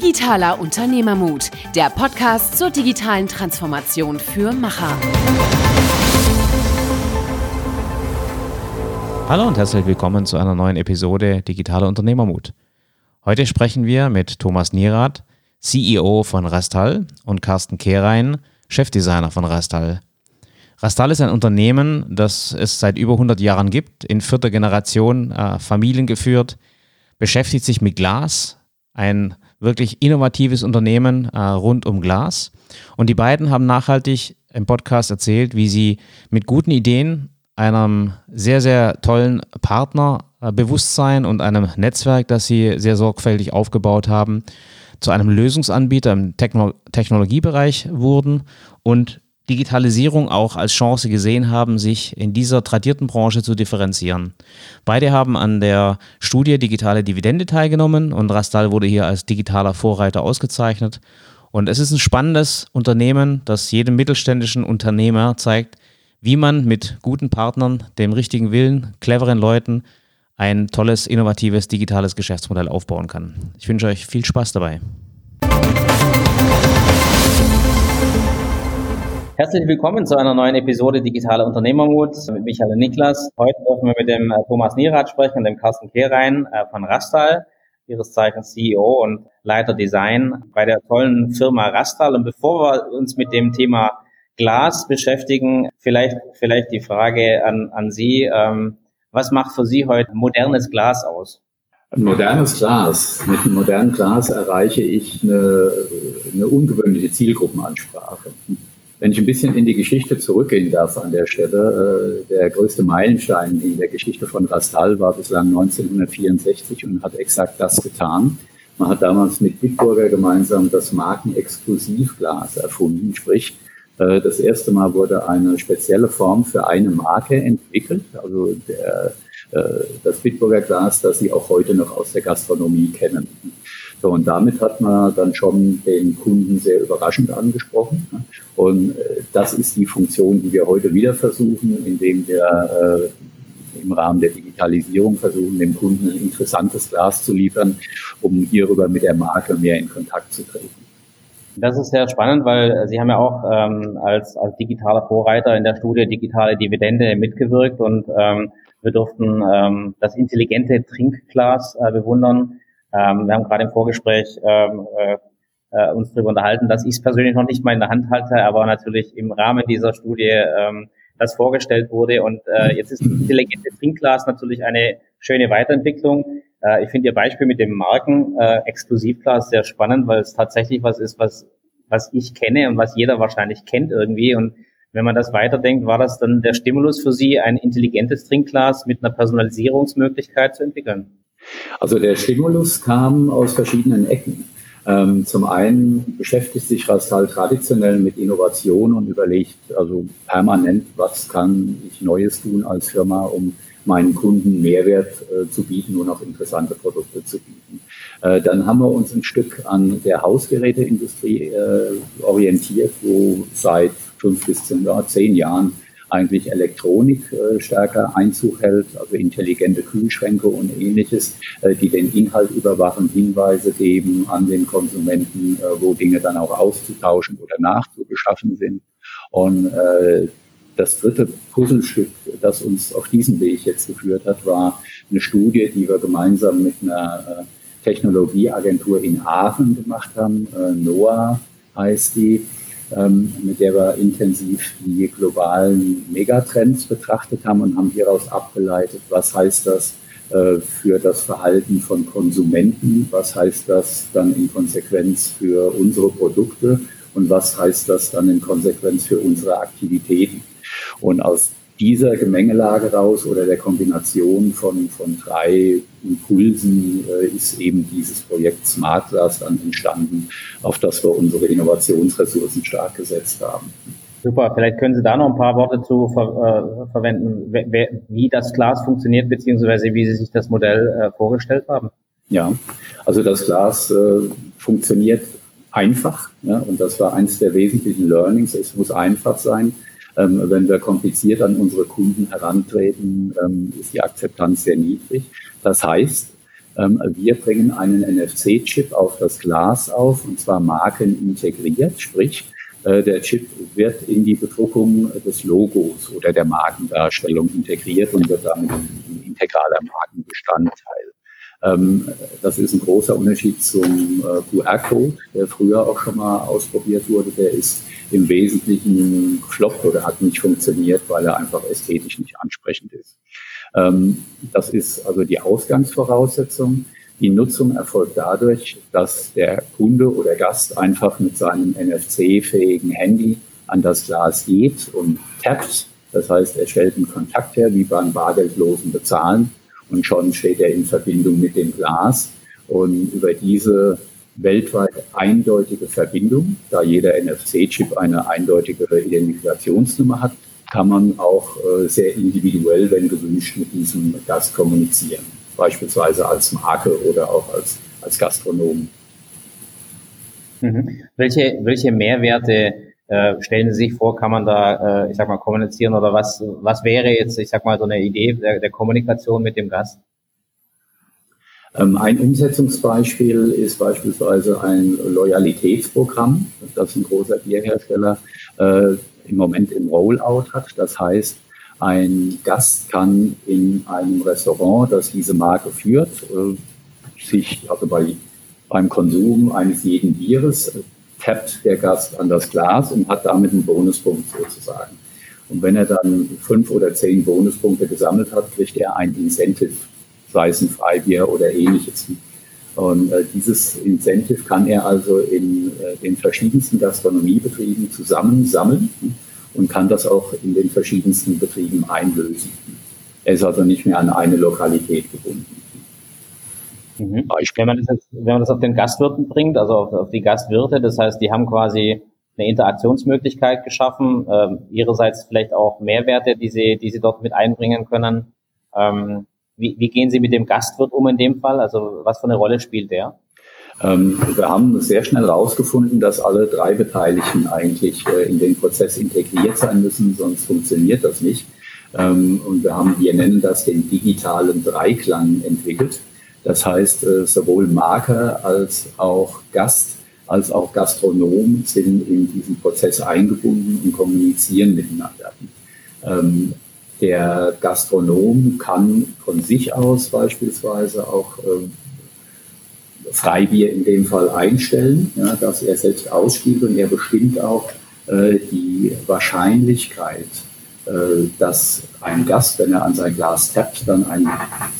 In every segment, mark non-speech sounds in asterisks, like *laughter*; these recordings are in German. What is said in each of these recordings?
Digitaler Unternehmermut, der Podcast zur digitalen Transformation für Macher. Hallo und herzlich willkommen zu einer neuen Episode Digitaler Unternehmermut. Heute sprechen wir mit Thomas Nierath, CEO von Rastal und Carsten Kehrein, Chefdesigner von Rastal. Rastal ist ein Unternehmen, das es seit über 100 Jahren gibt, in vierter Generation, äh, familiengeführt, beschäftigt sich mit Glas, ein wirklich innovatives Unternehmen äh, rund um Glas. Und die beiden haben nachhaltig im Podcast erzählt, wie sie mit guten Ideen, einem sehr, sehr tollen Partnerbewusstsein und einem Netzwerk, das sie sehr sorgfältig aufgebaut haben, zu einem Lösungsanbieter im Techno Technologiebereich wurden und Digitalisierung auch als Chance gesehen haben, sich in dieser tradierten Branche zu differenzieren. Beide haben an der Studie Digitale Dividende teilgenommen und Rastal wurde hier als digitaler Vorreiter ausgezeichnet. Und es ist ein spannendes Unternehmen, das jedem mittelständischen Unternehmer zeigt, wie man mit guten Partnern, dem richtigen Willen, cleveren Leuten ein tolles, innovatives, digitales Geschäftsmodell aufbauen kann. Ich wünsche euch viel Spaß dabei. Herzlich willkommen zu einer neuen Episode Digitaler Unternehmermut mit Michael und Niklas. Heute dürfen wir mit dem äh, Thomas Nierath sprechen und dem Carsten Kehrein äh, von Rastal, ihres Zeichens CEO und Leiter Design bei der tollen Firma Rastal. Und bevor wir uns mit dem Thema Glas beschäftigen, vielleicht, vielleicht die Frage an, an Sie. Ähm, was macht für Sie heute modernes Glas aus? Ein modernes Glas. Mit einem modernen Glas erreiche ich eine, eine ungewöhnliche Zielgruppenansprache. Wenn ich ein bisschen in die Geschichte zurückgehen darf an der Stelle, äh, der größte Meilenstein in der Geschichte von Rastal war bislang 1964 und hat exakt das getan. Man hat damals mit Bitburger gemeinsam das Markenexklusivglas erfunden, sprich, äh, das erste Mal wurde eine spezielle Form für eine Marke entwickelt, also der, äh, das Bitburger Glas, das Sie auch heute noch aus der Gastronomie kennen. So, und damit hat man dann schon den Kunden sehr überraschend angesprochen. Und äh, das ist die Funktion, die wir heute wieder versuchen, indem wir äh, im Rahmen der Digitalisierung versuchen, dem Kunden ein interessantes Glas zu liefern, um hierüber mit der Marke mehr in Kontakt zu treten. Das ist sehr spannend, weil Sie haben ja auch ähm, als, als digitaler Vorreiter in der Studie Digitale Dividende mitgewirkt und ähm, wir durften ähm, das intelligente Trinkglas äh, bewundern ähm, wir haben gerade im Vorgespräch ähm, äh, äh, uns darüber unterhalten, dass ich es persönlich noch nicht mal in der Hand halte, aber natürlich im Rahmen dieser Studie ähm, das vorgestellt wurde. Und äh, jetzt ist das intelligente Trinkglas natürlich eine schöne Weiterentwicklung. Äh, ich finde Ihr Beispiel mit dem Marken-Exklusivglas äh, sehr spannend, weil es tatsächlich was ist, was, was ich kenne und was jeder wahrscheinlich kennt irgendwie. Und wenn man das weiterdenkt, war das dann der Stimulus für Sie, ein intelligentes Trinkglas mit einer Personalisierungsmöglichkeit zu entwickeln? Also der Stimulus kam aus verschiedenen Ecken. Ähm, zum einen beschäftigt sich Rastal traditionell mit Innovation und überlegt also permanent, was kann ich Neues tun als Firma, um meinen Kunden Mehrwert äh, zu bieten und auch interessante Produkte zu bieten. Äh, dann haben wir uns ein Stück an der Hausgeräteindustrie äh, orientiert, wo seit fünf bis zehn, zehn Jahren eigentlich Elektronik äh, stärker Einzug hält, also intelligente Kühlschränke und ähnliches, äh, die den Inhalt überwachen, Hinweise geben an den Konsumenten, äh, wo Dinge dann auch auszutauschen oder nachzubeschaffen sind. Und das dritte Puzzlestück, das uns auf diesen Weg jetzt geführt hat, war eine Studie, die wir gemeinsam mit einer Technologieagentur in Aachen gemacht haben. NOAA heißt die mit der wir intensiv die globalen Megatrends betrachtet haben und haben hieraus abgeleitet, was heißt das äh, für das Verhalten von Konsumenten, was heißt das dann in Konsequenz für unsere Produkte und was heißt das dann in Konsequenz für unsere Aktivitäten. Und aus dieser Gemengelage raus oder der Kombination von, von drei Impulsen äh, ist eben dieses Projekt Smart Glass dann entstanden, auf das wir unsere Innovationsressourcen stark gesetzt haben. Super, vielleicht können Sie da noch ein paar Worte zu ver äh, verwenden, wer, wie das Glas funktioniert, beziehungsweise wie Sie sich das Modell äh, vorgestellt haben. Ja, also das Glas äh, funktioniert einfach ja, und das war eines der wesentlichen Learnings. Es muss einfach sein ähm, wenn wir kompliziert an unsere Kunden herantreten, ähm, ist die Akzeptanz sehr niedrig. Das heißt, Ähm, wir bringen einen NFC-Chip auf das Glas auf, und zwar markenintegriert, sprich, äh, der Chip wird in die Bedruckung des Logos oder der Markendarstellung integriert und wird damit ein integraler Markenbestandteil. Ähm, das ist ein großer Unterschied zum äh, QR-Code, der früher auch schon mal ausprobiert wurde. Der ist im Wesentlichen gefloppt oder hat nicht funktioniert, weil er einfach ästhetisch nicht ansprechend ist. Ähm, das ist also die Ausgangsvoraussetzung. Die Nutzung erfolgt dadurch, dass der Kunde oder Gast einfach mit seinem NFC-fähigen Handy an das Glas geht und tappt. Das heißt, er stellt einen Kontakt her, wie beim bargeldlosen Bezahlen. Und schon steht er in Verbindung mit dem Glas. Und über diese weltweit eindeutige Verbindung, da jeder NFC-Chip eine eindeutige Identifikationsnummer hat, kann man auch äh, sehr individuell, wenn gewünscht, mit diesem Gast kommunizieren beispielsweise als Marke oder auch als, als Gastronom. Mhm. Welche, welche Mehrwerte äh, stellen Sie sich vor, kann man da, äh, ich sag mal, kommunizieren oder was, was wäre jetzt, ich sag mal, so eine Idee der, der Kommunikation mit dem Gast? Ähm, ein Umsetzungsbeispiel ist beispielsweise ein Loyalitätsprogramm, das ein großer Bierhersteller äh, im Moment im Rollout hat. Das heißt, ein Gast kann in einem Restaurant, das diese Marke führt, äh, sich also bei, beim Konsum eines jeden Bieres tappt der Gast an das Glas und hat damit einen Bonuspunkt sozusagen. Und wenn er dann fünf oder zehn Bonuspunkte gesammelt hat, kriegt er ein Incentive, sei es ein Freibier oder ähnliches. Und äh, dieses Incentive kann er also in äh, den verschiedensten Gastronomiebetrieben zusammensammeln und kann das auch in den verschiedensten Betrieben einlösen. Er ist also nicht mehr an eine Lokalität gebunden. Mhm. Wenn, man das jetzt, wenn man das auf den Gastwirten bringt, also auf, auf, die Gastwirte, das heißt, die haben quasi eine Interaktionsmöglichkeit geschaffen, ähm, ihrerseits vielleicht auch Mehrwerte, die sie, die sie dort mit einbringen können. Ähm, wie, wie gehen Sie mit dem Gastwirt um in dem Fall? Also was für eine Rolle spielt der? Ähm, wir haben sehr schnell herausgefunden, dass alle drei Beteiligten eigentlich äh, in den Prozess integriert sein müssen, sonst funktioniert das nicht. Ähm, und wir haben, wir nennen das den digitalen Dreiklang entwickelt. Das heißt, äh, sowohl Marke als auch Gast als auch Gastronom sind in diesen Prozess eingebunden und kommunizieren miteinander. Ähm, der Gastronom kann von sich aus beispielsweise auch Freibier in dem Fall einstellen, dass er selbst ausspielt und er bestimmt auch äh, die Wahrscheinlichkeit, äh, dass ein Gast, wenn er an sein Glas tappt, dann ein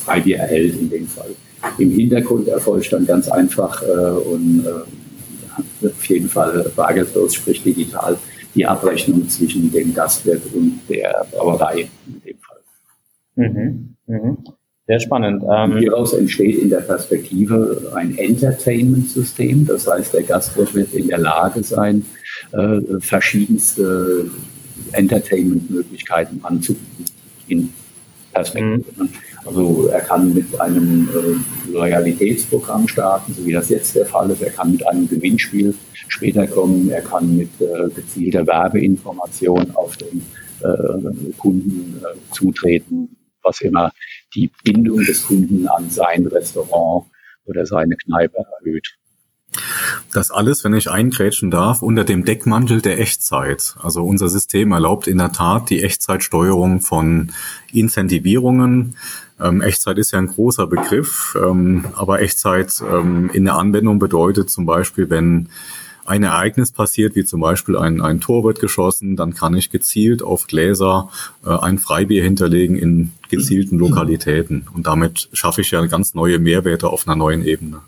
Freibier erhält in dem Fall. Im Hintergrund erfolgt dann ganz einfach äh, und äh, auf jeden Fall bargeldlos, sprich digital, die Abrechnung zwischen dem Gastwirt und der Brauerei in dem Fall. Mhm. Mhm. Sehr spannend. Ähm, Hieraus entsteht in der Perspektive ein Entertainment-System. Das heißt, der Gastwirt wird in der Lage sein, äh, verschiedenste Entertainment-Möglichkeiten anzubieten Perspektive. Mhm. Also er kann mit einem äh, Loyalitätsprogramm starten, so wie das jetzt der Fall ist. Er kann mit einem Gewinnspiel später kommen. Er kann mit äh, gezielter Werbeinformation auf den äh, Kunden äh, zutreten, was immer die Bindung des Kunden an sein Restaurant oder seine Kneipe erhöht. Das alles, wenn ich eingrätschen darf, unter dem Deckmantel der Echtzeit. Also unser System erlaubt in der Tat die Echtzeitsteuerung von Incentivierungen. Ähm, Echtzeit ist ja ein großer Begriff, ähm, aber Echtzeit ähm, in der Anwendung bedeutet zum Beispiel, wenn ein Ereignis passiert, wie zum Beispiel ein, ein Tor wird geschossen, dann kann ich gezielt auf Gläser äh, ein Freibier hinterlegen in gezielten *clears throat* Lokalitäten. Und damit schaffe ich ja ganz neue Mehrwerte auf einer neuen Ebene.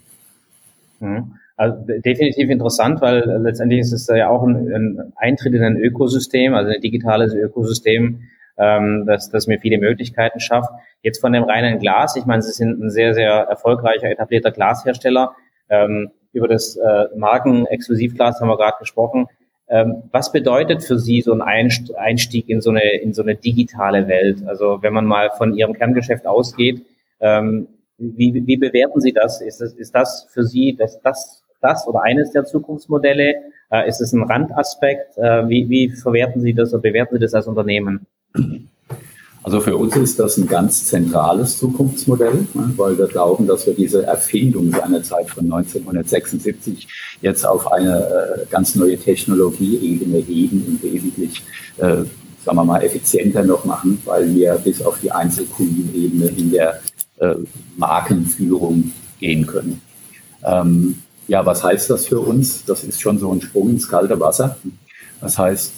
Mhm. Also definitiv interessant, weil letztendlich ist es ja auch ein, ein Eintritt in ein Ökosystem, also ein digitales Ökosystem, ähm, das, das mir viele Möglichkeiten schafft. Jetzt von dem reinen Glas, ich meine, Sie sind ein sehr, sehr erfolgreicher, etablierter Glashersteller. Ähm, über das äh, Markenexklusivglas haben wir gerade gesprochen. Ähm, was bedeutet für Sie so ein Einstieg in so eine in so eine digitale Welt? Also wenn man mal von Ihrem Kerngeschäft ausgeht, ähm, wie, wie bewerten Sie das? Ist das, ist das für Sie das, das, das oder eines der Zukunftsmodelle? Äh, ist es ein Randaspekt? Äh, wie, wie verwerten Sie das oder bewerten Sie das als Unternehmen? Also für uns ist das ein ganz zentrales Zukunftsmodell, ne, weil wir glauben, dass wir diese Erfindung seinerzeit von 1976 jetzt auf eine äh, ganz neue Technologieebene heben und wesentlich, äh, sagen wir mal, effizienter noch machen, weil wir bis auf die Einzelkundenebene in der äh, Markenführung gehen können. Ähm, ja, was heißt das für uns? Das ist schon so ein Sprung ins kalte Wasser. Das heißt,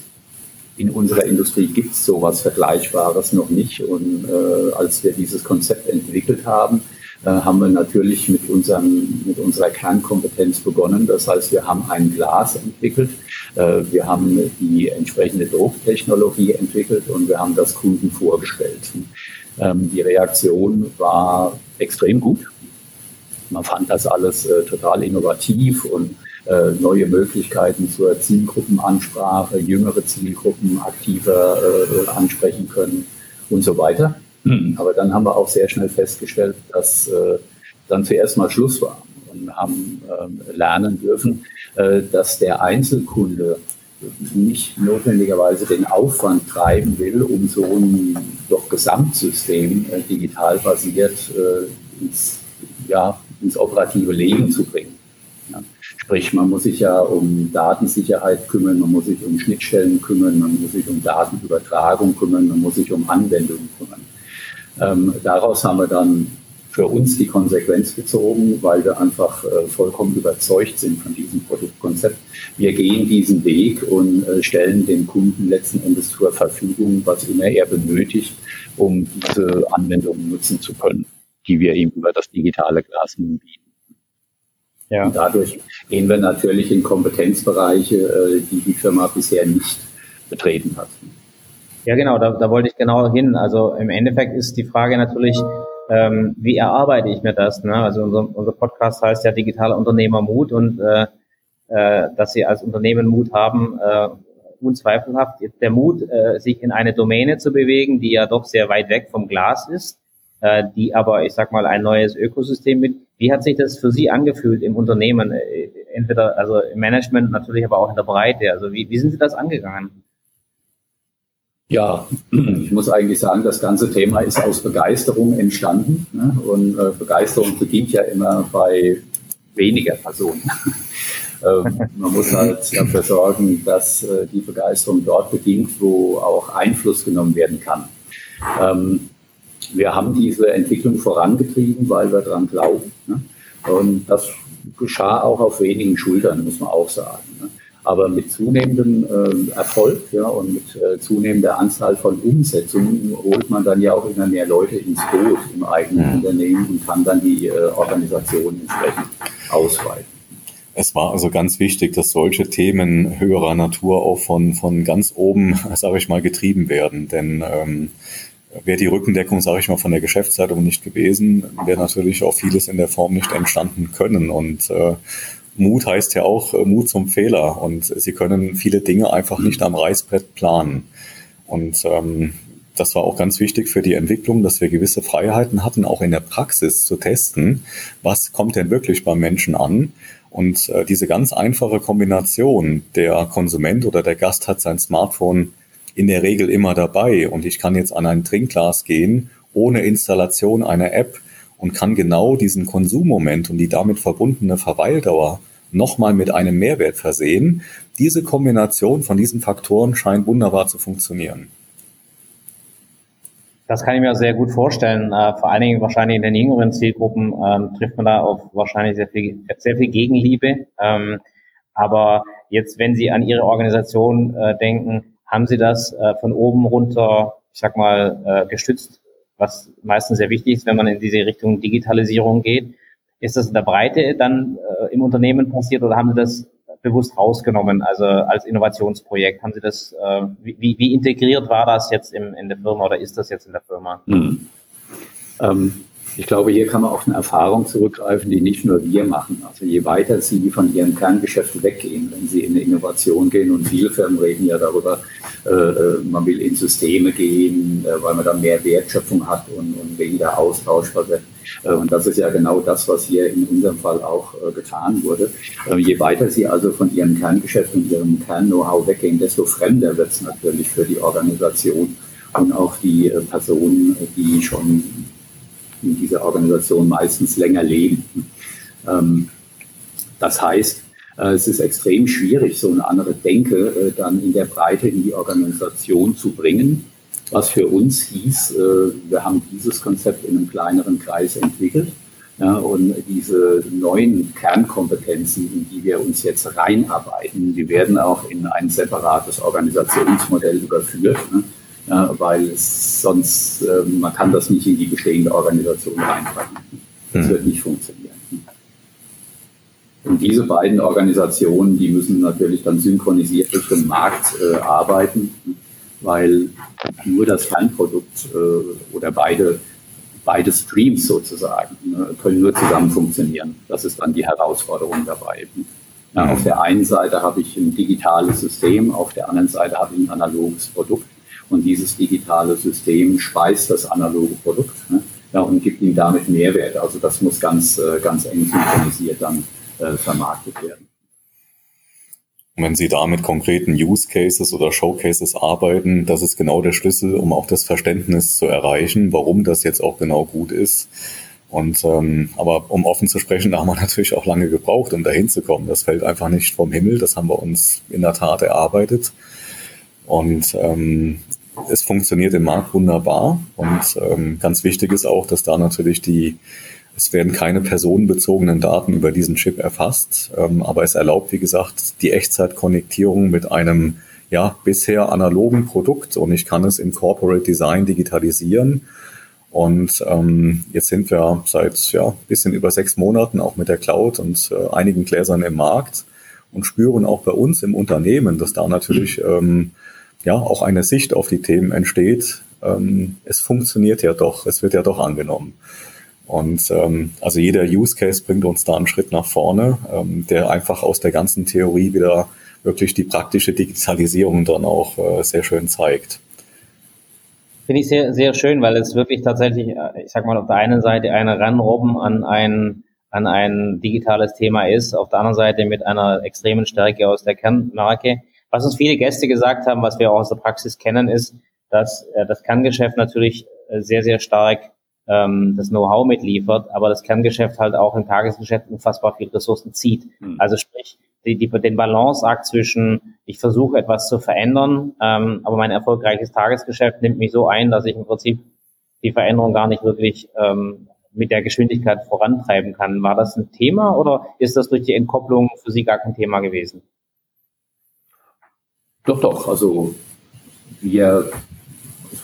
in unserer Industrie gibt es sowas Vergleichbares noch nicht. Und äh, als wir dieses Konzept entwickelt haben, äh, haben wir natürlich mit, unserem, mit unserer Kernkompetenz begonnen. Das heißt, wir haben ein Glas entwickelt, äh, wir haben die entsprechende Drucktechnologie entwickelt und wir haben das Kunden vorgestellt. Ähm, die Reaktion war extrem gut. Man fand das alles äh, total innovativ und äh, neue Möglichkeiten zur Zielgruppenansprache, jüngere Zielgruppen aktiver äh, ansprechen können und so weiter. Mhm. Aber dann haben wir auch sehr schnell festgestellt, dass äh, dann zuerst mal Schluss war und haben äh, lernen dürfen, äh, dass der Einzelkunde nicht notwendigerweise den Aufwand treiben will, um so ein doch Gesamtsystem äh, digital basiert äh, ins, ja, ins operative Leben zu bringen. Ja. Sprich, man muss sich ja um Datensicherheit kümmern, man muss sich um Schnittstellen kümmern, man muss sich um Datenübertragung kümmern, man muss sich um Anwendungen kümmern. Ähm, daraus haben wir dann für uns die Konsequenz gezogen, weil wir einfach äh, vollkommen überzeugt sind von diesem Produktkonzept. Wir gehen diesen Weg und äh, stellen dem Kunden letzten Endes zur Verfügung, was immer er benötigt, um diese Anwendungen nutzen zu können, die wir ihm über das digitale Glas bieten. Ja. Und dadurch gehen wir natürlich in Kompetenzbereiche, äh, die die Firma bisher nicht betreten hat. Ja, genau, da, da wollte ich genau hin. Also im Endeffekt ist die Frage natürlich, ähm, wie erarbeite ich mir das? Ne? Also unser, unser Podcast heißt ja digitaler Unternehmermut und äh, äh, dass Sie als Unternehmen Mut haben, äh, unzweifelhaft der Mut, äh, sich in eine Domäne zu bewegen, die ja doch sehr weit weg vom Glas ist, äh, die aber, ich sag mal, ein neues Ökosystem mit wie hat sich das für Sie angefühlt im Unternehmen? Äh, entweder also im Management, natürlich aber auch in der Breite. Also wie, wie sind Sie das angegangen? Ja, ich muss eigentlich sagen, das ganze Thema ist aus Begeisterung entstanden. Ne? Und äh, Begeisterung beginnt ja immer bei weniger Personen. *laughs* ähm, man muss halt dafür sorgen, dass äh, die Begeisterung dort beginnt, wo auch Einfluss genommen werden kann. Ähm, wir haben diese Entwicklung vorangetrieben, weil wir daran glauben. Ne? Und das geschah auch auf wenigen Schultern, muss man auch sagen. Ne? Aber mit zunehmendem äh, Erfolg ja, und mit äh, zunehmender Anzahl von Umsetzungen holt man dann ja auch immer mehr Leute ins Boot im eigenen ja. Unternehmen und kann dann die äh, Organisation entsprechend ausweiten. Es war also ganz wichtig, dass solche Themen höherer Natur auch von, von ganz oben, *laughs* sage ich mal, getrieben werden. Denn ähm, Wäre die Rückendeckung, sage ich mal, von der Geschäftsleitung nicht gewesen, wäre natürlich auch vieles in der Form nicht entstanden können. Und äh, Mut heißt ja auch äh, Mut zum Fehler. Und Sie können viele Dinge einfach nicht am Reißbrett planen. Und ähm, das war auch ganz wichtig für die Entwicklung, dass wir gewisse Freiheiten hatten, auch in der Praxis zu testen, was kommt denn wirklich beim Menschen an. Und äh, diese ganz einfache Kombination, der Konsument oder der Gast hat sein Smartphone in der Regel immer dabei und ich kann jetzt an ein Trinkglas gehen ohne Installation einer App und kann genau diesen Konsummoment und die damit verbundene Verweildauer nochmal mit einem Mehrwert versehen. Diese Kombination von diesen Faktoren scheint wunderbar zu funktionieren. Das kann ich mir sehr gut vorstellen. Äh, vor allen Dingen wahrscheinlich in den jüngeren Zielgruppen ähm, trifft man da auf wahrscheinlich sehr viel, sehr viel Gegenliebe. Ähm, aber jetzt, wenn Sie an Ihre Organisation äh, denken, haben sie das äh, von oben runter, ich sag mal, äh, gestützt, was meistens sehr wichtig ist, wenn man in diese Richtung Digitalisierung geht. Ist das in der Breite dann äh, im Unternehmen passiert oder haben Sie das bewusst rausgenommen, also als Innovationsprojekt? Haben Sie das, äh, wie, wie integriert war das jetzt im, in der Firma oder ist das jetzt in der Firma? Hm. Ähm, ich glaube, hier kann man auf eine Erfahrung zurückgreifen, die nicht nur wir machen. Also je weiter Sie von Ihrem Kerngeschäft weggehen, wenn Sie in eine Innovation gehen und viele Firmen reden ja darüber, äh, äh, man will in Systeme gehen, äh, weil man dann mehr Wertschöpfung hat und, und weniger austauschbar wird. Äh, und das ist ja genau das, was hier in unserem Fall auch äh, getan wurde. Äh, je weiter Sie also von Ihrem Kerngeschäft und Ihrem Kern-Know-how weggehen, desto fremder wird es natürlich für die Organisation und auch die Personen, die schon in dieser Organisation meistens länger leben. Ähm, das heißt, äh, es ist extrem schwierig, so eine andere Denke äh, dann in der Breite in die Organisation zu bringen. Was für uns hieß, äh, wir haben dieses Konzept in einem kleineren Kreis entwickelt. Ja, und diese neuen Kernkompetenzen, in die wir uns jetzt reinarbeiten, die werden auch in ein separates Organisationsmodell überführt, ne? Ja, weil es sonst, man kann das nicht in die bestehende Organisation reinpacken. Das hm. wird nicht funktionieren. Und diese beiden Organisationen, die müssen natürlich dann synchronisiert Richtung Markt äh, arbeiten, weil nur das Kernprodukt äh, oder beide, beide Streams sozusagen äh, können nur zusammen funktionieren. Das ist dann die Herausforderung dabei. Ja, auf der einen Seite habe ich ein digitales System, auf der anderen Seite habe ich ein analoges Produkt. Und dieses digitale System speist das analoge Produkt ne, ja, und gibt ihm damit Mehrwert. Also das muss ganz, äh, ganz eng synchronisiert dann äh, vermarktet werden. Wenn Sie da mit konkreten Use Cases oder Showcases arbeiten, das ist genau der Schlüssel, um auch das Verständnis zu erreichen, warum das jetzt auch genau gut ist. Und ähm, aber um offen zu sprechen, da haben wir *laughs* natürlich auch lange gebraucht, um dahin zu kommen. Das fällt einfach nicht vom Himmel. Das haben wir uns in der Tat erarbeitet. Und ähm, es funktioniert im Markt wunderbar. Und ähm, ganz wichtig ist auch, dass da natürlich die es werden keine personenbezogenen Daten über diesen Chip erfasst, ähm, aber es erlaubt, wie gesagt, die Echtzeitkonnektierung mit einem ja bisher analogen Produkt und ich kann es im Corporate Design digitalisieren. Und ähm, jetzt sind wir seit ja bisschen über sechs Monaten auch mit der Cloud und äh, einigen Gläsern im Markt und spüren auch bei uns im Unternehmen, dass da natürlich ähm, ja auch eine Sicht auf die Themen entsteht. Ähm, es funktioniert ja doch, es wird ja doch angenommen. Und ähm, also jeder Use Case bringt uns da einen Schritt nach vorne, ähm, der einfach aus der ganzen Theorie wieder wirklich die praktische Digitalisierung dann auch äh, sehr schön zeigt. Finde ich sehr, sehr schön, weil es wirklich tatsächlich, äh, ich sag mal, auf der einen Seite eine Ranrobben an ein, an ein digitales Thema ist, auf der anderen Seite mit einer extremen Stärke aus der Kernmarke. Was uns viele Gäste gesagt haben, was wir auch aus der Praxis kennen, ist, dass äh, das Kerngeschäft natürlich äh, sehr, sehr stark ähm, das Know-how mitliefert, aber das Kerngeschäft halt auch im Tagesgeschäft unfassbar viel Ressourcen zieht. Mhm. Also sprich, die, die, den Balanceakt zwischen, ich versuche etwas zu verändern, ähm, aber mein erfolgreiches Tagesgeschäft nimmt mich so ein, dass ich im Prinzip die Veränderung gar nicht wirklich ähm, mit der Geschwindigkeit vorantreiben kann. War das ein Thema oder ist das durch die Entkopplung für Sie gar kein Thema gewesen? Doch, doch. Also wir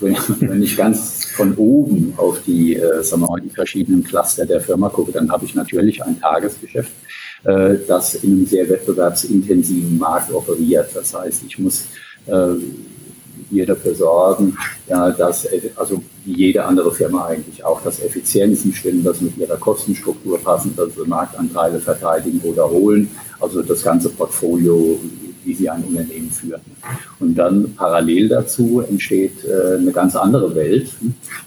*laughs* wenn ich ganz von oben auf die, äh, sagen wir mal, die verschiedenen Cluster der Firma gucke, dann habe ich natürlich ein Tagesgeschäft, äh, das in einem sehr wettbewerbsintensiven Markt operiert. Das heißt, ich muss äh, hier dafür sorgen, ja, dass, also wie jede andere Firma eigentlich auch, dass Effizienzen stimmen, dass mit ihrer Kostenstruktur passen, dass sie Marktanteile verteidigen oder holen. Also das ganze Portfolio wie sie ein Unternehmen führen. Und dann parallel dazu entsteht äh, eine ganz andere Welt,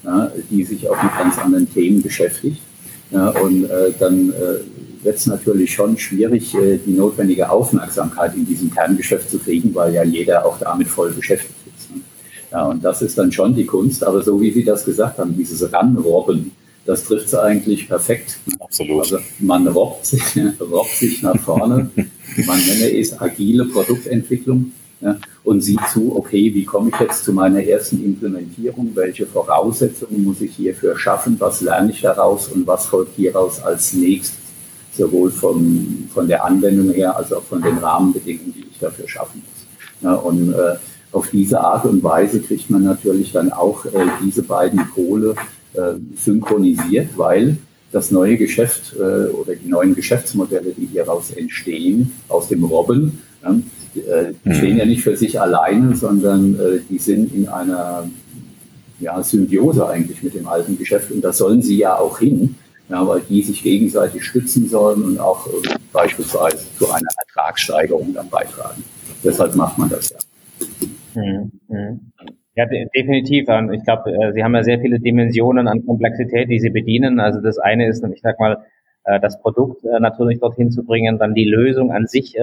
ja, die sich auch mit ganz anderen Themen beschäftigt. Ja, und äh, dann äh, wird es natürlich schon schwierig, äh, die notwendige Aufmerksamkeit in diesem Kerngeschäft zu kriegen, weil ja jeder auch damit voll beschäftigt ist. Ne? Ja, und das ist dann schon die Kunst. Aber so wie Sie das gesagt haben, dieses Ranrobben, das trifft es eigentlich perfekt. Absolut. Also man robbt sich, *laughs* robbt sich nach vorne. man nenne es agile Produktentwicklung ja, und sieht zu, okay, wie komme ich jetzt zu meiner ersten Implementierung? Welche Voraussetzungen muss ich hierfür schaffen? Was lerne ich daraus und was folgt hieraus als nächstes? Sowohl vom, von der Anwendung her als auch von den Rahmenbedingungen, die ich dafür schaffen muss. Ja, und äh, auf diese Art und Weise kriegt man natürlich dann auch äh, diese beiden Pole synchronisiert, weil das neue Geschäft äh, oder die neuen Geschäftsmodelle, die hieraus entstehen, aus dem Robben, äh, die mhm. stehen ja nicht für sich alleine, sondern äh, die sind in einer ja, Symbiose eigentlich mit dem alten Geschäft und da sollen sie ja auch hin, ja, weil die sich gegenseitig stützen sollen und auch äh, beispielsweise zu einer Ertragssteigerung dann beitragen. Deshalb macht man das ja. Mhm. Ja, de definitiv. Ich glaube, äh, Sie haben ja sehr viele Dimensionen an Komplexität, die Sie bedienen. Also das eine ist, ich sag mal, äh, das Produkt äh, natürlich dorthin zu bringen, dann die Lösung an sich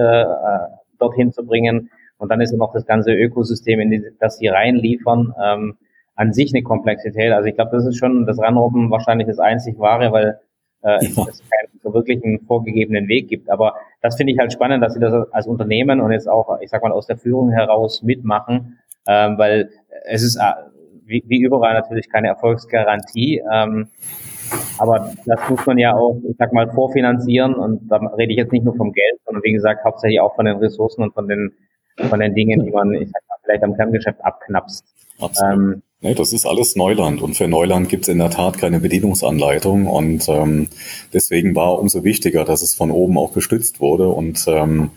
dorthin zu bringen und dann ist noch das ganze Ökosystem, in das Sie reinliefern, ähm, an sich eine Komplexität. Also ich glaube, das ist schon das Ranrobben wahrscheinlich das einzig wahre, weil äh, ja. es keinen so wirklich einen vorgegebenen Weg gibt. Aber das finde ich halt spannend, dass sie das als Unternehmen und jetzt auch, ich sag mal, aus der Führung heraus mitmachen, ähm, weil es ist äh, wie, wie überall natürlich keine Erfolgsgarantie. Ähm, aber das muss man ja auch, ich sag mal, vorfinanzieren und da rede ich jetzt nicht nur vom Geld, sondern wie gesagt, hauptsächlich auch von den Ressourcen und von den, von den Dingen, die man, ich sag mal, vielleicht am Kerngeschäft abknapst. Absolut. Ähm, Nee, das ist alles Neuland und für Neuland gibt es in der Tat keine Bedienungsanleitung und ähm, deswegen war umso wichtiger, dass es von oben auch gestützt wurde und ähm,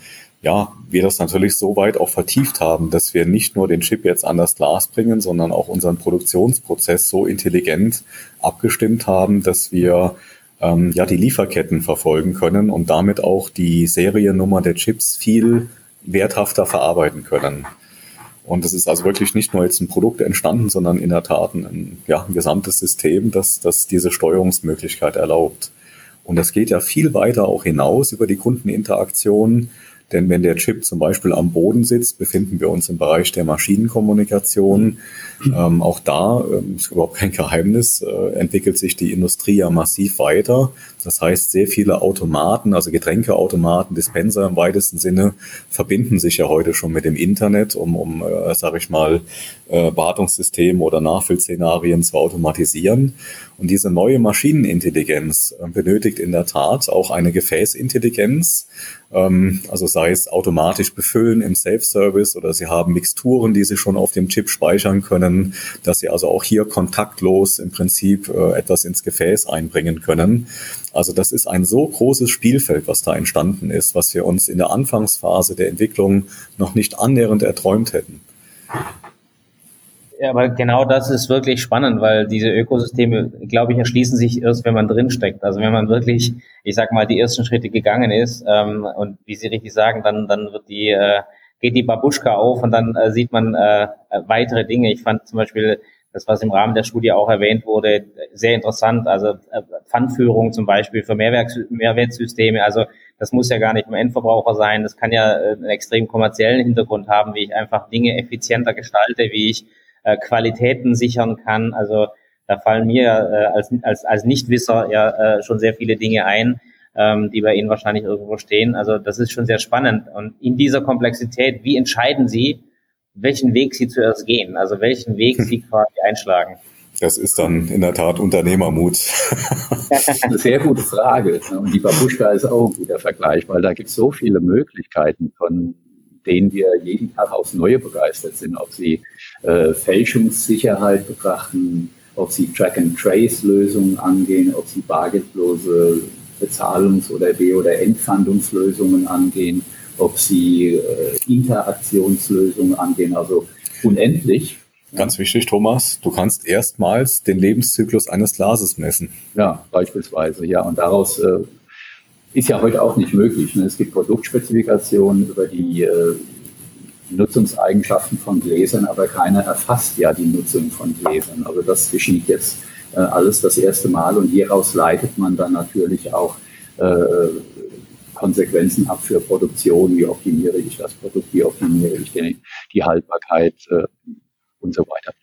ja, wir das natürlich so weit auch vertieft haben, dass wir nicht nur den Chip jetzt an das Glas bringen, sondern auch unseren Produktionsprozess so intelligent abgestimmt haben, dass wir ähm, ja die Lieferketten verfolgen können und damit auch die Seriennummer der Chips viel werthafter verarbeiten können. Und es ist also wirklich nicht nur jetzt ein Produkt entstanden, sondern in der Tat ein, ja, ein gesamtes System, das, das diese Steuerungsmöglichkeit erlaubt. Und das geht ja viel weiter auch hinaus über die Kundeninteraktion. Denn wenn der Chip zum Beispiel am Boden sitzt, befinden wir uns im Bereich der Maschinenkommunikation. Ähm, auch da ähm, ist überhaupt kein Geheimnis, äh, entwickelt sich die Industrie ja massiv weiter. Das heißt, sehr viele Automaten, also Getränkeautomaten, Dispenser im weitesten Sinne, verbinden sich ja heute schon mit dem Internet, um, um äh, sage ich mal, äh, Wartungssysteme oder Nachfüllszenarien zu automatisieren. Und diese neue Maschinenintelligenz äh, benötigt in der Tat auch eine Gefäßintelligenz, ähm, also sei es automatisch befüllen im Self-Service oder Sie haben Mixturen, die Sie schon auf dem Chip speichern können, dass Sie also auch hier kontaktlos im Prinzip äh, etwas ins Gefäß einbringen können. Also das ist ein so großes Spielfeld, was da entstanden ist, was wir uns in der Anfangsphase der Entwicklung noch nicht annähernd erträumt hätten. Ja, aber genau das ist wirklich spannend, weil diese Ökosysteme, glaube ich, erschließen sich erst, wenn man drinsteckt. Also wenn man wirklich, ich sag mal, die ersten Schritte gegangen ist ähm, und wie Sie richtig sagen, dann dann wird die äh, geht die Babuschka auf und dann äh, sieht man äh, weitere Dinge. Ich fand zum Beispiel das, was im Rahmen der Studie auch erwähnt wurde, sehr interessant. Also äh, Pfandführung zum Beispiel für Mehrwerk Mehrwertsysteme. Also das muss ja gar nicht im Endverbraucher sein. Das kann ja äh, einen extrem kommerziellen Hintergrund haben, wie ich einfach Dinge effizienter gestalte, wie ich äh, Qualitäten sichern kann. Also da fallen mir äh, als, als, als Nichtwisser ja äh, schon sehr viele Dinge ein, ähm, die bei Ihnen wahrscheinlich irgendwo stehen. Also das ist schon sehr spannend. Und in dieser Komplexität, wie entscheiden Sie, welchen Weg Sie zuerst gehen? Also welchen Weg Sie quasi einschlagen? Das ist dann in der Tat Unternehmermut. Eine *laughs* sehr gute Frage. Und die Babuschka ist auch ein guter Vergleich, weil da gibt es so viele Möglichkeiten, von denen wir jeden Tag aufs Neue begeistert sind. Ob Sie äh, Fälschungssicherheit betrachten, ob Sie Track-and-Trace-Lösungen angehen, ob Sie bargeldlose Bezahlungs- oder B- oder Entfandungslösungen angehen, ob Sie äh, Interaktionslösungen angehen, also unendlich. Ganz wichtig, Thomas, du kannst erstmals den Lebenszyklus eines Glases messen. Ja, beispielsweise, ja. Und daraus äh, ist ja heute auch nicht möglich. Ne? Es gibt Produktspezifikationen über die äh, Nutzungseigenschaften von Gläsern, aber keiner erfasst ja die Nutzung von Gläsern. Also das geschieht jetzt äh, alles das erste Mal und hieraus leitet man dann natürlich auch äh, Konsequenzen ab für Produktion, wie optimiere ich das Produkt, wie optimiere ich die, Haltbarkeit und so weiter.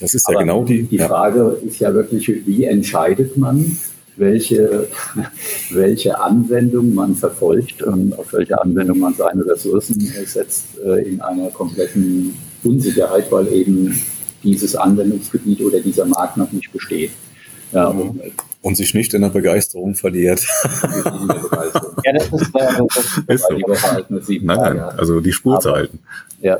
Das ist ja Aber genau die. Die Frage ist ja wirklich, wie entscheidet man, welche, *laughs* welche Anwendung man verfolgt und auf welche Anwendung man seine Ressourcen setzt äh, in einer kompletten Unsicherheit, weil eben dieses Anwendungsgebiet oder dieser Markt noch nicht besteht. Ja, und, und sich nicht in der Begeisterung verliert. *laughs* ja, das ist, äh, das ist *laughs* so. Nein, nein, also die Spur zu halten. Ja,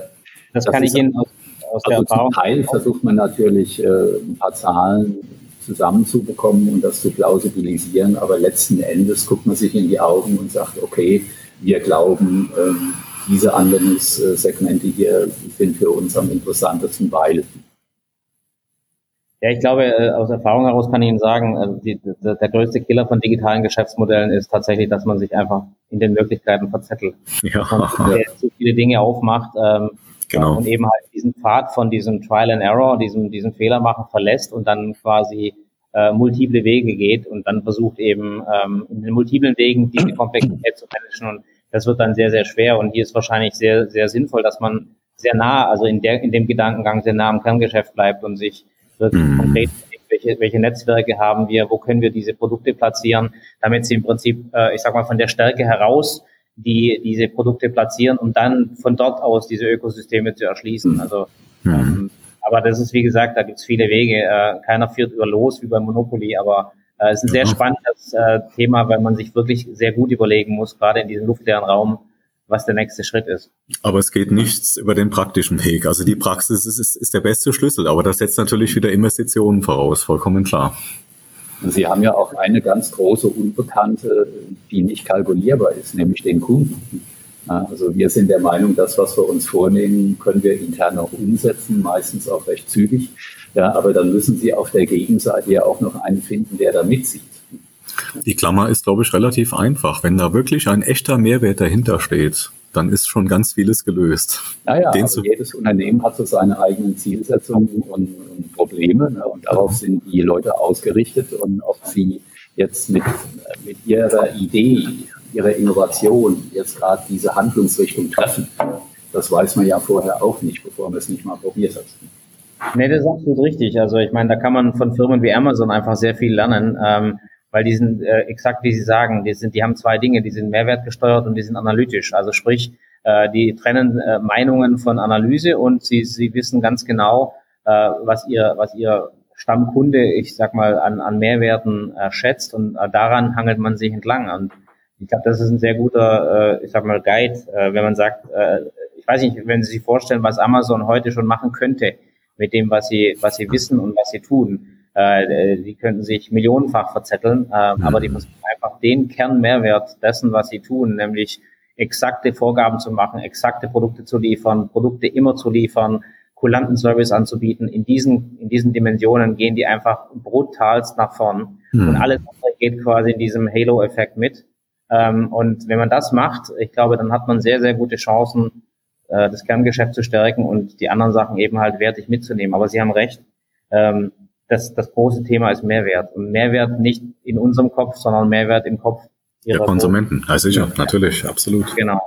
das, das kann ich Ihnen aus, aus also der Erfahrung. Zum Teil versucht man natürlich äh, ein paar Zahlen zusammenzubekommen und das zu plausibilisieren, aber letzten Endes guckt man sich in die Augen und sagt, okay, wir glauben, ähm, diese Anwendungssegmente hier sind für uns am interessantesten, weil ja, ich glaube, äh, aus Erfahrung heraus kann ich Ihnen sagen, äh, die, der, größte Killer von digitalen Geschäftsmodellen ist tatsächlich, dass man sich einfach in den Möglichkeiten verzettelt. Ja. Und so viele Dinge aufmacht ähm, genau. und eben halt diesen Pfad von diesem Trial and Error, diesem, diesem Fehler machen verlässt und dann quasi äh, multiple Wege geht und dann versucht eben ähm, in den multiplen Wegen diese *clears throat* Komplexität zu managen und das wird dann sehr, sehr schwer und hier ist wahrscheinlich sehr, sehr sinnvoll, dass man sehr nah, also in der in dem Gedankengang sehr nah am Kerngeschäft bleibt und sich wirklich mhm. konkret welche, welche Netzwerke haben wir, wo können wir diese Produkte platzieren, damit sie im Prinzip, äh, ich sag mal, von der Stärke heraus die diese Produkte platzieren, um dann von dort aus diese Ökosysteme zu erschließen. Also mhm. ähm, aber das ist, wie gesagt, da gibt es viele Wege. Äh, keiner führt über los wie beim Monopoly, aber äh, es ist ein sehr spannendes äh, Thema, weil man sich wirklich sehr gut überlegen muss, gerade in diesem luftleeren Raum, was der nächste Schritt ist. Aber es geht nichts über den praktischen Weg. Also die Praxis ist, ist, ist der beste Schlüssel, aber das setzt natürlich wieder Investitionen voraus, vollkommen klar. Sie haben ja auch eine ganz große Unbekannte, die nicht kalkulierbar ist, nämlich den Kunden. Also wir sind der Meinung, das, was wir uns vornehmen, können wir intern auch umsetzen, meistens auch recht zügig. Ja, aber dann müssen Sie auf der Gegenseite ja auch noch einen finden, der da mitzieht. Die Klammer ist, glaube ich, relativ einfach. Wenn da wirklich ein echter Mehrwert dahinter steht, dann ist schon ganz vieles gelöst. Naja, also jedes Unternehmen hat so seine eigenen Zielsetzungen und, und Probleme ne, und darauf sind die Leute ausgerichtet und ob sie jetzt mit, mit ihrer Idee, ihrer Innovation jetzt gerade diese Handlungsrichtung treffen, das weiß man ja vorher auch nicht, bevor man es nicht mal probiert hat. Nee, das ist absolut richtig. Also ich meine, da kann man von Firmen wie Amazon einfach sehr viel lernen. Ähm, weil die sind äh, exakt wie Sie sagen, die sind, die haben zwei Dinge, die sind mehrwertgesteuert und die sind analytisch. Also sprich, äh, die trennen äh, Meinungen von Analyse und sie, sie wissen ganz genau, äh, was ihr, was ihr Stammkunde, ich sag mal, an, an Mehrwerten äh, schätzt und äh, daran hangelt man sich entlang. Und ich glaube, das ist ein sehr guter, äh, ich sag mal, Guide, äh, wenn man sagt, äh, ich weiß nicht, wenn Sie sich vorstellen, was Amazon heute schon machen könnte mit dem, was sie, was sie wissen und was sie tun äh, die könnten sich millionenfach verzetteln, äh, mhm. aber die müssen einfach den Kernmehrwert dessen, was sie tun, nämlich exakte Vorgaben zu machen, exakte Produkte zu liefern, Produkte immer zu liefern, kulanten Service anzubieten. In diesen, in diesen Dimensionen gehen die einfach brutalst nach vorn. Mhm. Und alles andere geht quasi in diesem Halo-Effekt mit. Ähm, und wenn man das macht, ich glaube, dann hat man sehr, sehr gute Chancen, äh, das Kerngeschäft zu stärken und die anderen Sachen eben halt wertig mitzunehmen. Aber Sie haben recht. Ähm, das, das große Thema ist Mehrwert. Und Mehrwert nicht in unserem Kopf, sondern Mehrwert im Kopf ihrer Der Konsumenten, ja, sicher, natürlich, absolut. Genau.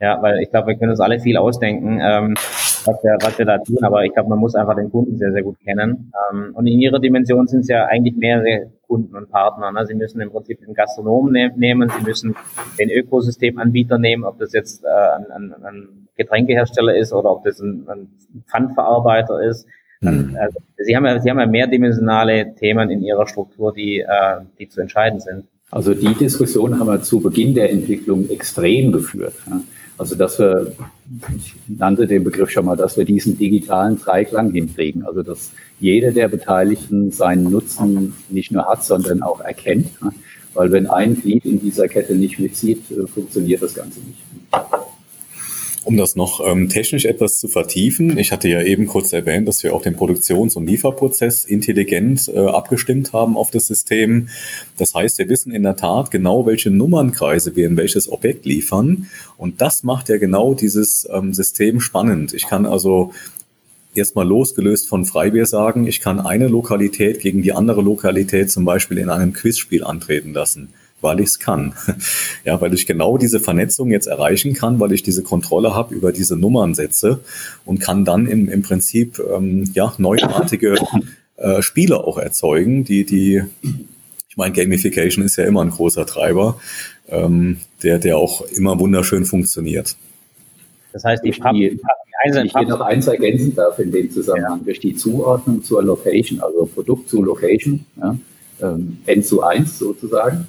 Ja, weil ich glaube, wir können uns alle viel ausdenken, ähm, was, wir, was wir da tun, aber ich glaube, man muss einfach den Kunden sehr, sehr gut kennen. Ähm, und in ihrer Dimension sind es ja eigentlich mehrere Kunden und Partner. Ne? Sie müssen im Prinzip den Gastronomen ne nehmen, sie müssen den Ökosystemanbieter nehmen, ob das jetzt äh, ein, ein, ein Getränkehersteller ist oder ob das ein, ein Pfandverarbeiter ist. Mhm. Also, Sie, haben ja, Sie haben ja mehrdimensionale Themen in Ihrer Struktur, die, äh, die zu entscheiden sind. Also die Diskussion haben wir zu Beginn der Entwicklung extrem geführt. Also dass wir, ich nannte den Begriff schon mal, dass wir diesen digitalen Dreiklang hinkriegen. Also dass jeder der Beteiligten seinen Nutzen nicht nur hat, sondern auch erkennt. Weil wenn ein Glied in dieser Kette nicht mitzieht, äh, funktioniert das Ganze nicht. Um das noch ähm, technisch etwas zu vertiefen, ich hatte ja eben kurz erwähnt, dass wir auch den Produktions- und Lieferprozess intelligent äh, abgestimmt haben auf das System. Das heißt, wir wissen in der Tat genau, welche Nummernkreise wir in welches Objekt liefern. Und das macht ja genau dieses ähm, System spannend. Ich kann also erstmal losgelöst von Freibier sagen, ich kann eine Lokalität gegen die andere Lokalität zum Beispiel in einem Quizspiel antreten lassen weil ich es kann. *laughs* Ja, weil ich genau diese Vernetzung jetzt erreichen kann, weil ich diese Kontrolle habe über diese Nummernsätze und kann dann im, im Prinzip ähm, ja, neuartige äh, Spiele auch erzeugen, die, die, ich meine, Gamification ist ja immer ein großer Treiber, ähm, der, der auch immer wunderschön funktioniert. Das heißt, die, Pub, die, ich hier noch eins ergänzen darf in dem Zusammenhang, ja. durch die Zuordnung zur Location, also Produkt zu Location, ja, ähm, N zu 1 sozusagen,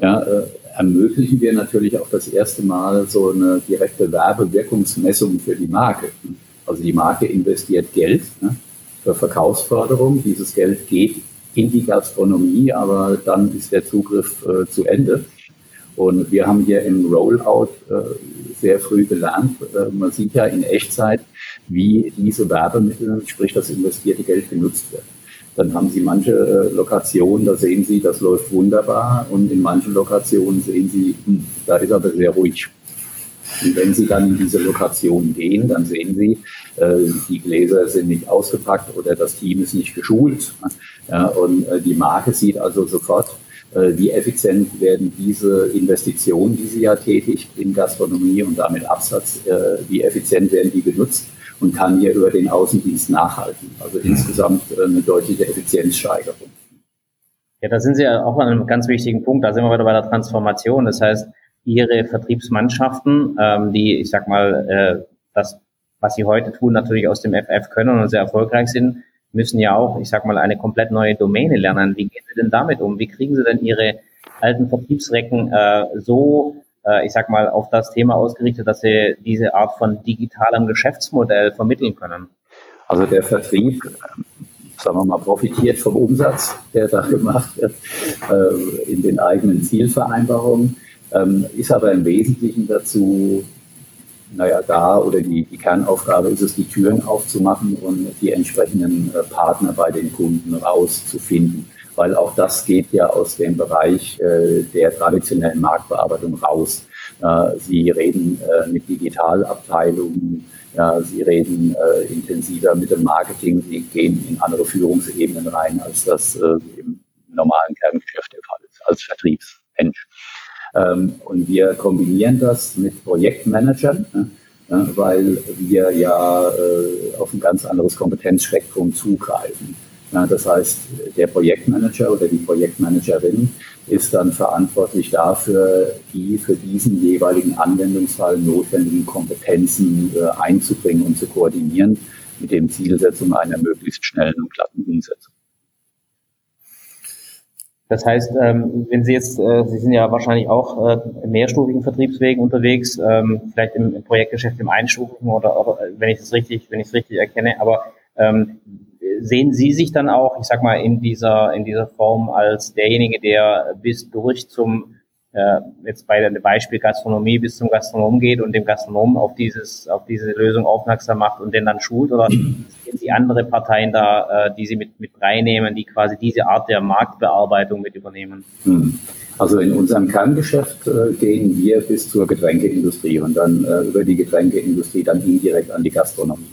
ja, äh, ermöglichen wir natürlich auch das erste Mal so eine direkte Werbewirkungsmessung für die Marke. Also die Marke investiert Geld ne, für Verkaufsförderung. Dieses Geld geht in die Gastronomie, aber dann ist der Zugriff äh, zu Ende. Und wir haben hier im Rollout äh, sehr früh gelernt, äh, man sieht ja in Echtzeit, wie diese Werbemittel, sprich das investierte Geld genutzt wird. Dann haben Sie manche äh, Lokationen, da sehen Sie, das läuft wunderbar. Und in manchen Lokationen sehen Sie, hm, da ist aber sehr ruhig. Und wenn Sie dann in diese Lokation gehen, dann sehen Sie, äh, die Gläser sind nicht ausgepackt oder das Team ist nicht geschult. Ja, und äh, die Marke sieht also sofort, äh, wie effizient werden diese Investitionen, die sie ja tätigt in Gastronomie und damit Absatz, äh, wie effizient werden die genutzt und kann hier über den Außendienst nachhalten. Also insgesamt äh, eine deutliche Effizienzsteigerung. Ja, da sind Sie ja auch an einem ganz wichtigen Punkt. Da sind wir wieder bei der Transformation. Das heißt, Ihre Vertriebsmannschaften, ähm, die, ich sag mal, das, was Sie heute tun, natürlich aus dem FF können und sehr erfolgreich sind, müssen ja auch, ich sag mal, eine komplett neue Domäne lernen. Wie gehen Sie denn damit um? Wie kriegen Sie denn Ihre alten Vertriebsrecken äh, so, äh, ich sag mal, auf das Thema ausgerichtet, dass Sie diese Art von digitalem Geschäftsmodell vermitteln können? Also der Vertrieb, sagen wir mal, profitiert vom Umsatz, der da gemacht wird, äh, in den eigenen Zielvereinbarungen, ähm, ist aber im Wesentlichen dazu naja, da oder die, die Kernaufgabe ist es, die Türen aufzumachen und die entsprechenden äh, Partner bei den Kunden rauszufinden. Weil auch das geht ja aus dem Bereich äh, der traditionellen Marktbearbeitung raus. Äh, Sie reden äh, mit Digitalabteilungen, ja, Sie reden äh, intensiver mit dem Marketing, Sie gehen in andere Führungsebenen rein, als das äh, im normalen Kerngeschäft der Fall ist, als Vertriebsmensch. Ähm, und wir kombinieren das mit Projektmanagern, ne, weil wir ja äh, auf ein ganz anderes Kompetenzspektrum zugreifen. Das heißt, der Projektmanager oder die Projektmanagerin ist dann verantwortlich dafür, die für diesen jeweiligen Anwendungsfall notwendigen Kompetenzen äh, einzubringen und zu koordinieren mit dem Zielsetzung einer möglichst schnellen und glatten Umsetzung. Das heißt, ähm, wenn Sie jetzt, äh, Sie sind ja wahrscheinlich auch äh, in mehrstufigen Vertriebswegen unterwegs, ähm, vielleicht im, im Projektgeschäft im einstufigen oder, wenn ich das richtig, wenn ich es richtig erkenne, aber ähm, sehen Sie sich dann auch, ich sag mal, in dieser, in dieser Form als derjenige, der bis durch zum äh, jetzt bei dem Beispiel Gastronomie bis zum Gastronom geht und dem Gastronomen auf dieses, auf diese Lösung aufmerksam macht und den dann schult oder *clears throat* sind die andere Parteien da, äh, die sie mit, mit reinnehmen, die quasi diese Art der Marktbearbeitung mit übernehmen? Hm. Also in unserem Kerngeschäft äh, gehen wir bis zur Getränkeindustrie und dann äh, über die Getränkeindustrie dann indirekt an die Gastronomie.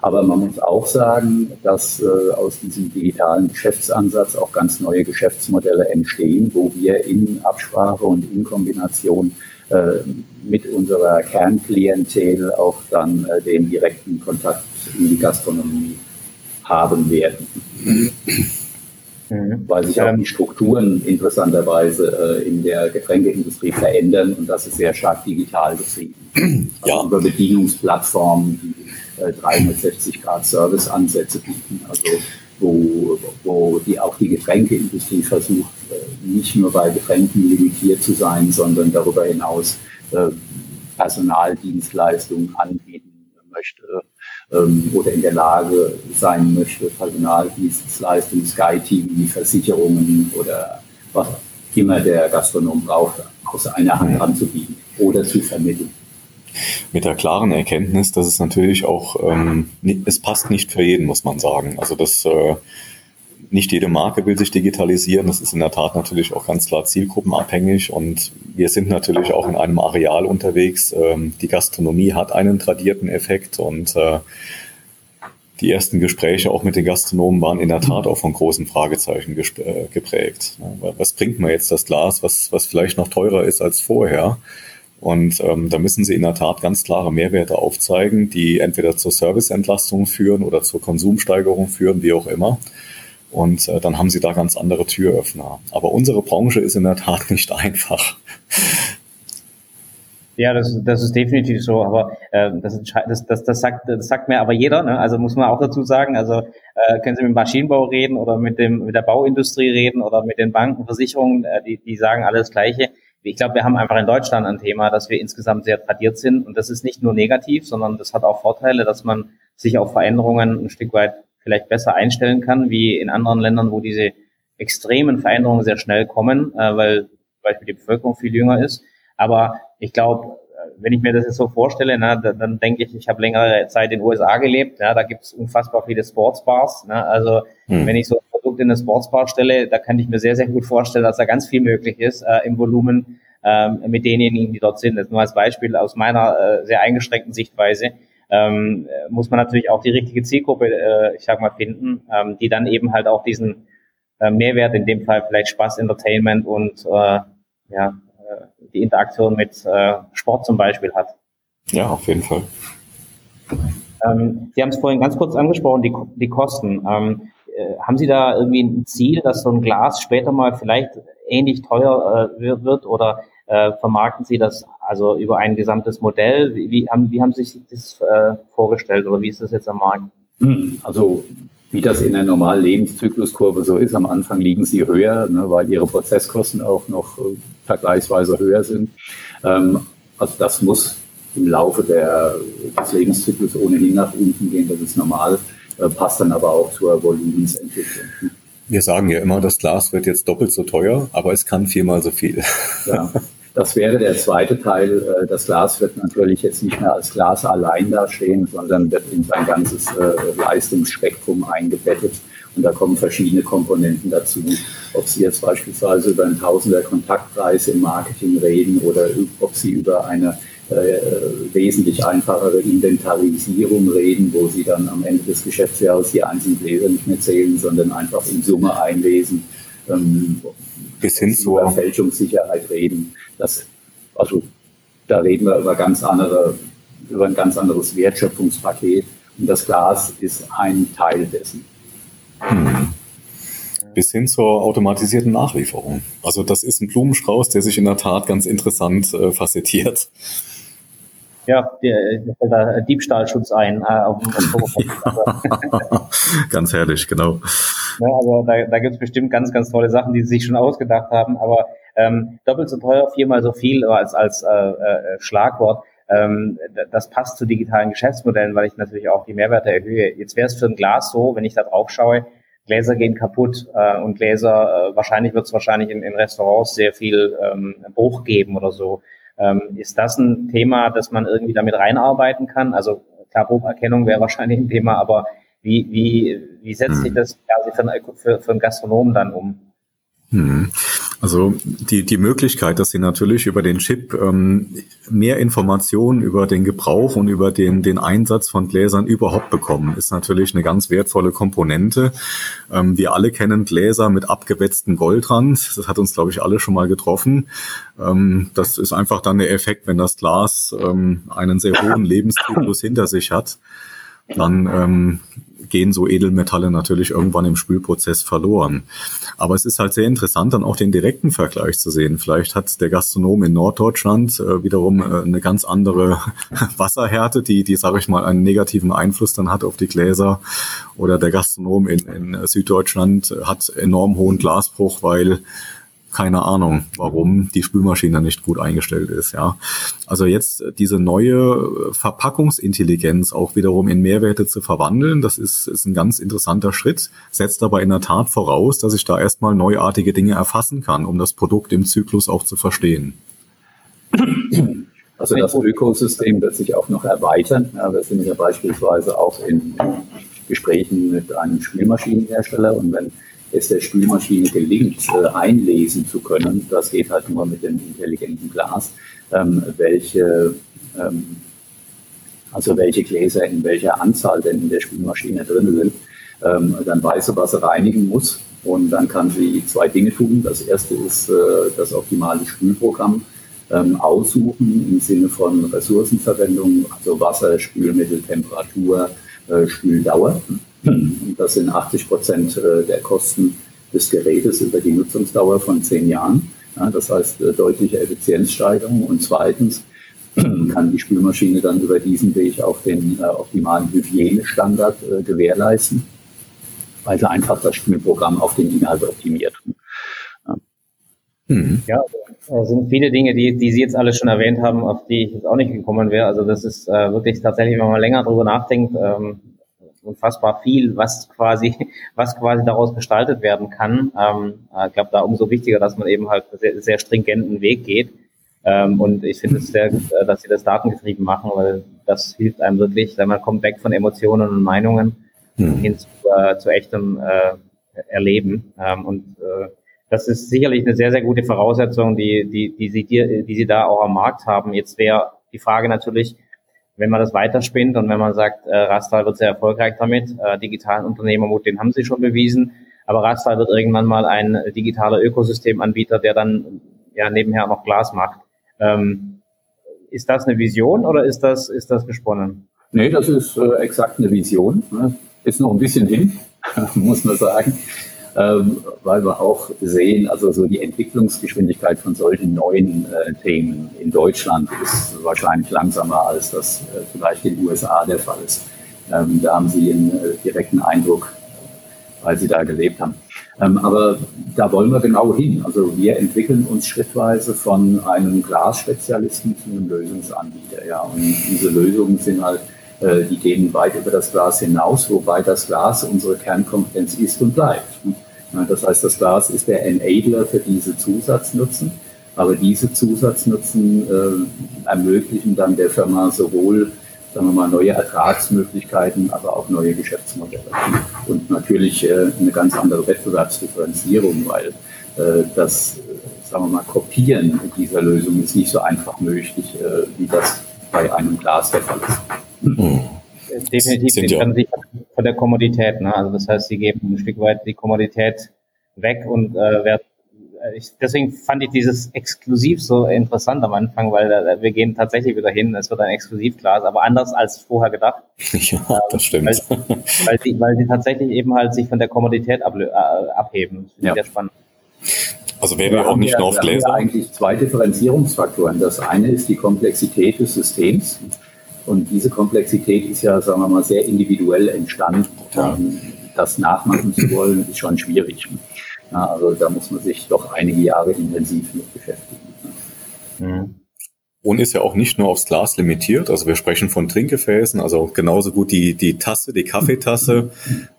Aber man muss auch sagen, dass äh, aus diesem digitalen Geschäftsansatz auch ganz neue Geschäftsmodelle entstehen, wo wir in Absprache und in Kombination äh, mit unserer Kernklientel auch dann äh, den direkten Kontakt in die Gastronomie haben werden. Mhm. Weil sich auch ähm, die Strukturen interessanterweise äh, in der Getränkeindustrie verändern und das ist sehr stark digital getrieben. *clears throat* Also ja. Über Bedienungsplattformen, die äh, 360 Grad Serviceansätze bieten, also wo, wo die, auch die Getränkeindustrie versucht, äh, nicht nur bei Getränken limitiert zu sein, sondern darüber hinaus äh, Personaldienstleistungen anbieten möchte ähm, oder in der Lage sein möchte, Personaldienstleistungen, Sky-Team, die Versicherungen oder was immer der Gastronom braucht, aus einer Hand anzubieten oder zu vermitteln. Mit der klaren Erkenntnis, dass es natürlich auch, ähm, es passt nicht für jeden, muss man sagen. Also das äh, nicht jede Marke will sich digitalisieren. Das ist in der Tat natürlich auch ganz klar zielgruppenabhängig. Und wir sind natürlich auch in einem Areal unterwegs. Ähm, die Gastronomie hat einen tradierten Effekt und äh, die ersten Gespräche auch mit den Gastronomen waren in der Tat auch von großen Fragezeichen äh, geprägt. Was bringt mir jetzt das Glas, was, was vielleicht noch teurer ist als vorher? Und ähm, da müssen sie in der Tat ganz klare Mehrwerte aufzeigen, die entweder zur Serviceentlastung führen oder zur Konsumsteigerung führen, wie auch immer. Und äh, dann haben sie da ganz andere Türöffner. Aber unsere Branche ist in der Tat *laughs* nicht einfach. Ja, das, das ist definitiv so, aber äh, das, das, das, sagt, das sagt mir aber jeder, ne? also muss man auch dazu sagen, also äh, können Sie mit dem Maschinenbau reden oder mit, dem, mit der Bauindustrie reden oder mit den Banken, Versicherungen, äh, die, die sagen alles Gleiche. Ich glaube, wir haben einfach in Deutschland ein Thema, dass wir insgesamt sehr tradiert sind und das ist nicht nur negativ, sondern das hat auch Vorteile, dass man sich auf Veränderungen ein Stück weit vielleicht besser einstellen kann, wie in anderen Ländern, wo diese extremen Veränderungen sehr schnell kommen, äh, weil zum Beispiel die Bevölkerung viel jünger ist. Aber ich glaube, wenn ich mir das jetzt so vorstelle, na, dann, dann denke ich, ich habe längere Zeit in den USA gelebt. Ja, da gibt es unfassbar viele Sportsbars. Na, also hm. wenn ich so ein Produkt in eine Sportsbar stelle, da kann ich mir sehr, sehr gut vorstellen, dass da ganz viel möglich ist äh, im Volumen ähm, mit denjenigen, die dort sind. Das nur als Beispiel aus meiner äh, sehr eingeschränkten Sichtweise ähm, muss man natürlich auch die richtige Zielgruppe, äh, ich sag mal, finden, ähm, die dann eben halt auch diesen, äh, Mehrwert, in dem Fall vielleicht Spaß, Entertainment und äh, ja, äh, die Interaktion mit äh, Sport zum Beispiel hat. Ja, auf jeden Fall. Ähm, Sie haben es vorhin ganz kurz angesprochen, die, die Kosten. Ähm, äh, haben Sie da irgendwie ein Ziel, dass so ein Glas später mal vielleicht ähnlich teuer wird oder äh, vermarkten Sie das also über ein gesamtes Modell? Wie, wie, haben, wie haben Sie sich das äh, vorgestellt oder wie ist das jetzt am Markt? Hm, also wie das in der normalen Lebenszykluskurve so ist, am Anfang liegen sie höher, ne, weil ihre Prozesskosten auch noch äh, vergleichsweise höher sind. Ähm, also das muss im Laufe der, des Lebenszyklus ohnehin nach unten gehen, das ist normal, äh, passt dann aber auch zur Volumensentwicklung. Wir sagen ja immer, das Glas wird jetzt doppelt so teuer, aber es kann viermal so viel. *laughs* Ja, das wäre der zweite Teil. Äh, das Glas wird natürlich jetzt nicht mehr als Glas allein dastehen, sondern wird in sein ganzes äh, Leistungsspektrum eingebettet. Und da kommen verschiedene Komponenten dazu. Ob Sie jetzt beispielsweise über einen Tausender Kontaktpreis im Marketing reden oder ob Sie über eine wesentlich einfachere Inventarisierung reden, wo Sie dann am Ende des Geschäftsjahres die einzelnen Gläser nicht mehr zählen, sondern einfach in Summe einlesen. Ähm, Bis hin zur Fälschungssicherheit reden. Das, also da reden wir über ganz andere, über ein ganz anderes Wertschöpfungspaket. Und das Glas ist ein Teil dessen. Hm. Bis hin zur automatisierten Nachlieferung. Also das ist ein Blumenstrauß, der sich in der Tat ganz interessant äh, facettiert. Ja, der, der Diebstahlschutz ein äh, auf dem *laughs* Ganz herrlich, genau. Ja, also da, da gibt es bestimmt ganz, ganz tolle Sachen, die sie sich schon ausgedacht haben, aber ähm, doppelt so teuer, viermal so viel als, als äh, äh, Schlagwort. Ähm, das passt zu digitalen Geschäftsmodellen, weil ich natürlich auch die Mehrwerte erhöhe. Jetzt wäre es für ein Glas so, wenn ich da drauf schaue, Gläser gehen kaputt äh, und Gläser, äh, wahrscheinlich wird es wahrscheinlich in, in Restaurants sehr viel ähm, Bruch geben oder so. Ähm, ist das ein Thema, das man irgendwie damit reinarbeiten kann? Also klar, Brucherkennung wäre wahrscheinlich ein Thema, aber wie, wie, wie setzt sich hm. das quasi für, für, für einen Gastronomen dann um? Hm. Also die, die Möglichkeit, dass Sie natürlich über den Chip ähm, mehr Informationen über den Gebrauch und über den, den Einsatz von Gläsern überhaupt bekommen, ist natürlich eine ganz wertvolle Komponente. Ähm, wir alle kennen Gläser mit abgewetztem Goldrand. Das hat uns, glaube ich, alle schon mal getroffen. Ähm, das ist einfach dann der Effekt, wenn das Glas ähm, einen sehr hohen Lebenszyklus hinter sich hat. Dann ähm, gehen so Edelmetalle natürlich irgendwann im Spülprozess verloren. Aber es ist halt sehr interessant, dann auch den direkten Vergleich zu sehen. Vielleicht hat der Gastronom in Norddeutschland äh, wiederum äh, eine ganz andere *laughs* Wasserhärte, die, die sage ich mal, einen negativen Einfluss dann hat auf die Gläser. Oder der Gastronom in, in Süddeutschland hat enorm hohen Glasbruch, weil keine Ahnung, warum die Spülmaschine nicht gut eingestellt ist. Ja, also jetzt diese neue Verpackungsintelligenz auch wiederum in Mehrwerte zu verwandeln, das ist, ist ein ganz interessanter Schritt, setzt aber in der Tat voraus, dass ich da erstmal neuartige Dinge erfassen kann, um das Produkt im Zyklus auch zu verstehen. Also das Ökosystem wird sich auch noch erweitern. Ja, wir sind ja beispielsweise auch in Gesprächen mit einem Spülmaschinenhersteller und wenn es der Spülmaschine gelingt, äh, einlesen zu können, das geht halt nur mit dem intelligenten Glas, ähm, welche, ähm, also welche Gläser in welcher Anzahl denn in der Spülmaschine drin sind, ähm, dann weiß sie, was sie reinigen muss. Und dann kann sie zwei Dinge tun. Das erste ist äh, das optimale Spülprogramm ähm, aussuchen im Sinne von Ressourcenverwendung, also Wasser, Spülmittel, Temperatur, äh, Spüldauer. Und das sind 80 Prozent äh, der Kosten des Gerätes über die Nutzungsdauer von zehn Jahren. Ja, das heißt äh, deutliche Effizienzsteigerung. Und zweitens *clears throat* kann die Spülmaschine dann über diesen Weg auch den äh, optimalen Hygienestandard äh, gewährleisten, weil sie einfach das Spülprogramm auf den Inhalt optimiert. Ja, mhm. ja also sind viele Dinge, die, die Sie jetzt alle schon erwähnt haben, auf die ich jetzt auch nicht gekommen wäre. Also das ist äh, wirklich tatsächlich, wenn man länger drüber nachdenkt, ähm, unfassbar viel, was quasi, *laughs* was quasi daraus gestaltet werden kann. Ähm, ich glaube, da umso wichtiger, dass man eben halt sehr, sehr stringenten Weg geht. Ähm, und ich finde es sehr gut, äh, dass sie das datengetrieben machen, weil das hilft einem wirklich, wenn man kommt weg von Emotionen und Meinungen mhm. hin zu, äh, zu echtem äh, Erleben. Ähm, und äh, das ist sicherlich eine sehr, sehr gute Voraussetzung, die, die, die, sie, die, die sie da auch am Markt haben. Jetzt wäre die Frage natürlich, wenn man das weiterspinnt und wenn man sagt, äh, Rastal wird sehr erfolgreich damit, äh, digitalen Unternehmermut, den haben sie schon bewiesen. Aber Rastal wird irgendwann mal ein digitaler Ökosystemanbieter, der dann ja nebenher noch Glas macht. Ähm, ist das eine Vision oder ist das, ist das gesponnen? Nee, das ist äh, exakt eine Vision. Ne? Ist noch ein bisschen hin, *laughs* muss man sagen weil wir auch sehen, also so die Entwicklungsgeschwindigkeit von solchen neuen äh, Themen in Deutschland ist wahrscheinlich langsamer, als das äh, vielleicht in den USA der Fall ist. Ähm, da haben Sie einen äh, direkten Eindruck, weil Sie da gelebt haben. Ähm, aber da wollen wir genau hin. Also wir entwickeln uns schrittweise von einem Glasspezialisten zu einem Lösungsanbieter. Ja. Und diese Lösungen sind halt die gehen weit über das Glas hinaus, wobei das Glas unsere Kernkompetenz ist und bleibt. Das heißt, das Glas ist der Enabler für diese Zusatznutzen, aber diese Zusatznutzen äh, ermöglichen dann der Firma sowohl sagen wir mal, neue Ertragsmöglichkeiten, aber auch neue Geschäftsmodelle. Und natürlich äh, eine ganz andere Wettbewerbsdifferenzierung, weil äh, das, sagen wir mal, Kopieren dieser Lösung ist nicht so einfach möglich, äh, wie das bei einem Glas der Fall ist. Mhm. Definitiv, trennen sich von der Kommodität. Ne? Also das heißt, sie geben ein Stück weit die Kommodität weg und äh, werden äh, ich, deswegen fand ich dieses Exklusiv so interessant am Anfang, weil äh, wir gehen tatsächlich wieder hin, es wird ein Exklusivglas, aber anders als vorher gedacht. *laughs* Ja, das stimmt. Weil, weil, sie, weil sie tatsächlich eben halt sich von der Kommodität äh, abheben. Das finde ja. sehr spannend. Also wären wir auch nicht nur auf Gläser. Wir haben eigentlich zwei Differenzierungsfaktoren. Das eine ist die Komplexität des Systems. Und diese Komplexität ist ja, sagen wir mal, sehr individuell entstanden. Ja. Das nachmachen zu wollen, ist schon schwierig. Also da muss man sich doch einige Jahre intensiv mit beschäftigen. Mhm. Und ist ja auch nicht nur aufs Glas limitiert. Also wir sprechen von Trinkgefäßen, also genauso gut die, die Tasse, die Kaffeetasse,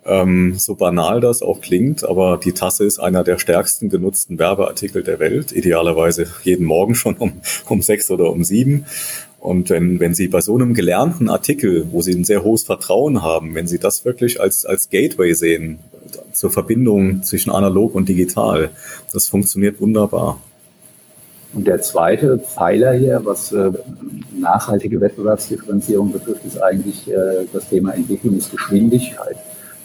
ähm, so banal das auch klingt, aber die Tasse ist einer der stärksten genutzten Werbeartikel der Welt, idealerweise jeden Morgen schon um, um sechs oder um sieben. Und wenn, wenn Sie bei so einem gelernten Artikel, wo Sie ein sehr hohes Vertrauen haben, wenn Sie das wirklich als, als Gateway sehen zur Verbindung zwischen analog und digital, das funktioniert wunderbar. Und der zweite Pfeiler hier, was äh, nachhaltige Wettbewerbsdifferenzierung betrifft, ist eigentlich äh, das Thema Entwicklungsgeschwindigkeit.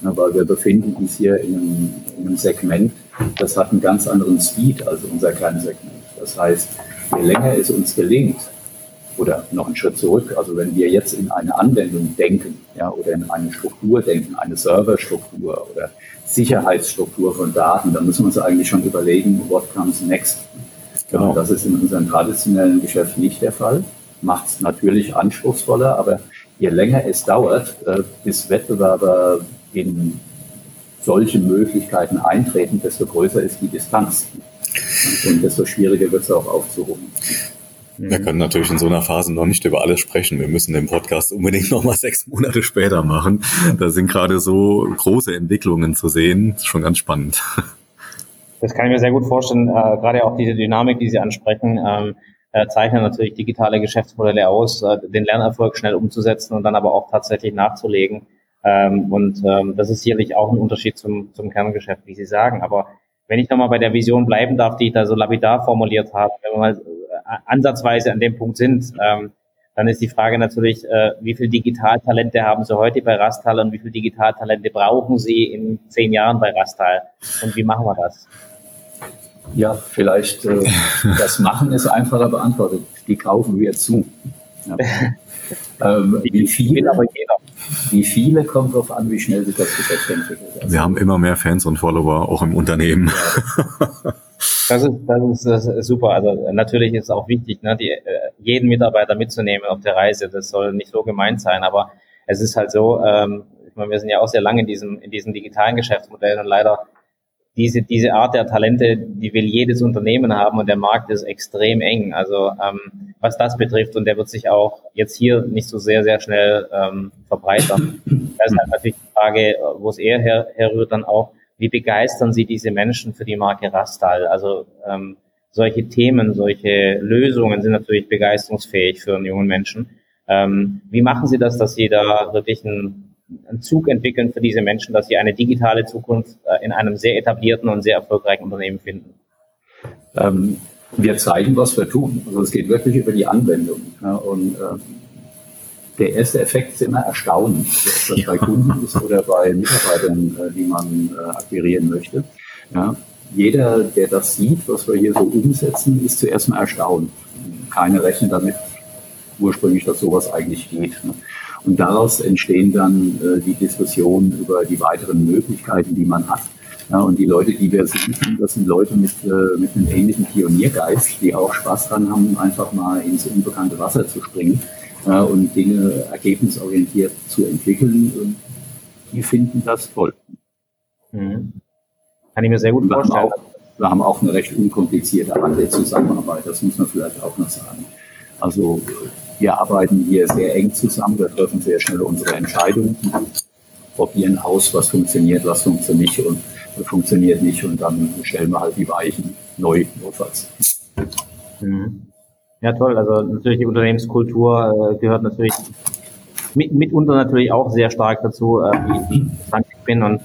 Ja, weil wir befinden uns hier in einem, in einem Segment, das hat einen ganz anderen Speed als unser Kernsegment. Das heißt, je länger es uns gelingt, oder noch einen Schritt zurück. Also wenn wir jetzt in eine Anwendung denken, ja, oder in eine Struktur denken, eine Serverstruktur oder Sicherheitsstruktur von Daten, dann müssen wir uns eigentlich schon überlegen, what comes next. Genau. Das ist in unserem traditionellen Geschäft nicht der Fall. Macht es natürlich anspruchsvoller, aber je länger es dauert, äh, bis Wettbewerber in solche Möglichkeiten eintreten, desto größer ist die Distanz. Und desto schwieriger wird es auch aufzuholen. Wir können natürlich in so einer Phase noch nicht über alles sprechen. Wir müssen den Podcast unbedingt noch mal *laughs* sechs Monate später machen. Da sind gerade so große Entwicklungen zu sehen. Das ist schon ganz spannend. Das kann ich mir sehr gut vorstellen. Äh, gerade auch diese Dynamik, die Sie ansprechen, ähm, äh, zeichnen natürlich digitale Geschäftsmodelle aus, äh, den Lernerfolg schnell umzusetzen und dann aber auch tatsächlich nachzulegen. Ähm, und ähm, das ist sicherlich auch ein Unterschied zum, zum Kerngeschäft, wie Sie sagen. Aber wenn ich nochmal bei der Vision bleiben darf, die ich da so lapidar formuliert habe, wenn wir mal ansatzweise an dem Punkt sind, ähm, dann ist die Frage natürlich, äh, wie viel Digitaltalente haben Sie heute bei Rastal und wie viel Digitaltalente brauchen Sie in zehn Jahren bei Rastal? Und wie machen wir das? Ja, vielleicht äh, das Machen ist einfacher beantwortet. Die kaufen wir zu. Ja. *laughs* ähm, wie, viele, wie viele kommt darauf an, wie schnell sich das Geschäft entwickelt. Also, wir haben immer mehr Fans und Follower, auch im Unternehmen. *laughs* Das ist, das ist, das ist super. Also natürlich ist es auch wichtig, ne, die, äh, jeden Mitarbeiter mitzunehmen auf der Reise. Das soll nicht so gemeint sein, aber es ist halt so, ähm, ich meine, wir sind ja auch sehr lange in diesem, in diesem digitalen Geschäftsmodell und leider diese, diese Art der Talente, die will jedes Unternehmen haben und der Markt ist extrem eng. Also ähm, was das betrifft und der wird sich auch jetzt hier nicht so sehr, sehr schnell ähm, verbreitern. *clears throat* Da ist halt natürlich die Frage, wo es eher her, herrührt, dann auch, wie begeistern Sie diese Menschen für die Marke Rastal? Also ähm, solche Themen, solche Lösungen sind natürlich begeisterungsfähig für einen jungen Menschen. Ähm, wie machen Sie das, dass Sie da wirklich einen, einen Zug entwickeln für diese Menschen, dass sie eine digitale Zukunft äh, in einem sehr etablierten und sehr erfolgreichen Unternehmen finden? Ähm, wir zeigen, was wir tun. Also es geht wirklich über die Anwendung. Ja, und äh, der erste Effekt ist immer Erstaunen, ob das bei Kunden ist oder bei Mitarbeitern, äh, die man äh, akquirieren möchte. Ja, jeder, der das sieht, was wir hier so umsetzen, ist zuerst mal erstaunt. Keine rechnen damit ursprünglich, dass sowas eigentlich geht. Ne? Und daraus entstehen dann äh, die Diskussionen über die weiteren Möglichkeiten, die man hat. Ja, und die Leute, die wir suchen, das sind Leute mit, äh, mit einem ähnlichen Pioniergeist, die auch Spaß dran haben, einfach mal ins unbekannte Wasser zu springen äh, und Dinge ergebnisorientiert zu entwickeln. Und die finden das toll. Mhm. Kann ich mir sehr gut wir vorstellen. Haben auch, wir haben auch eine recht unkomplizierte Art der Zusammenarbeit, das muss man vielleicht auch noch sagen. Also wir arbeiten hier sehr eng zusammen, wir treffen sehr schnell unsere Entscheidungen, probieren aus, was funktioniert, was funktioniert nicht und funktioniert nicht und dann stellen wir halt die Weichen neu notfalls. Mhm. Ja, toll. Also natürlich die Unternehmenskultur äh, gehört natürlich mit, mitunter natürlich auch sehr stark dazu, äh, wie, ich bin und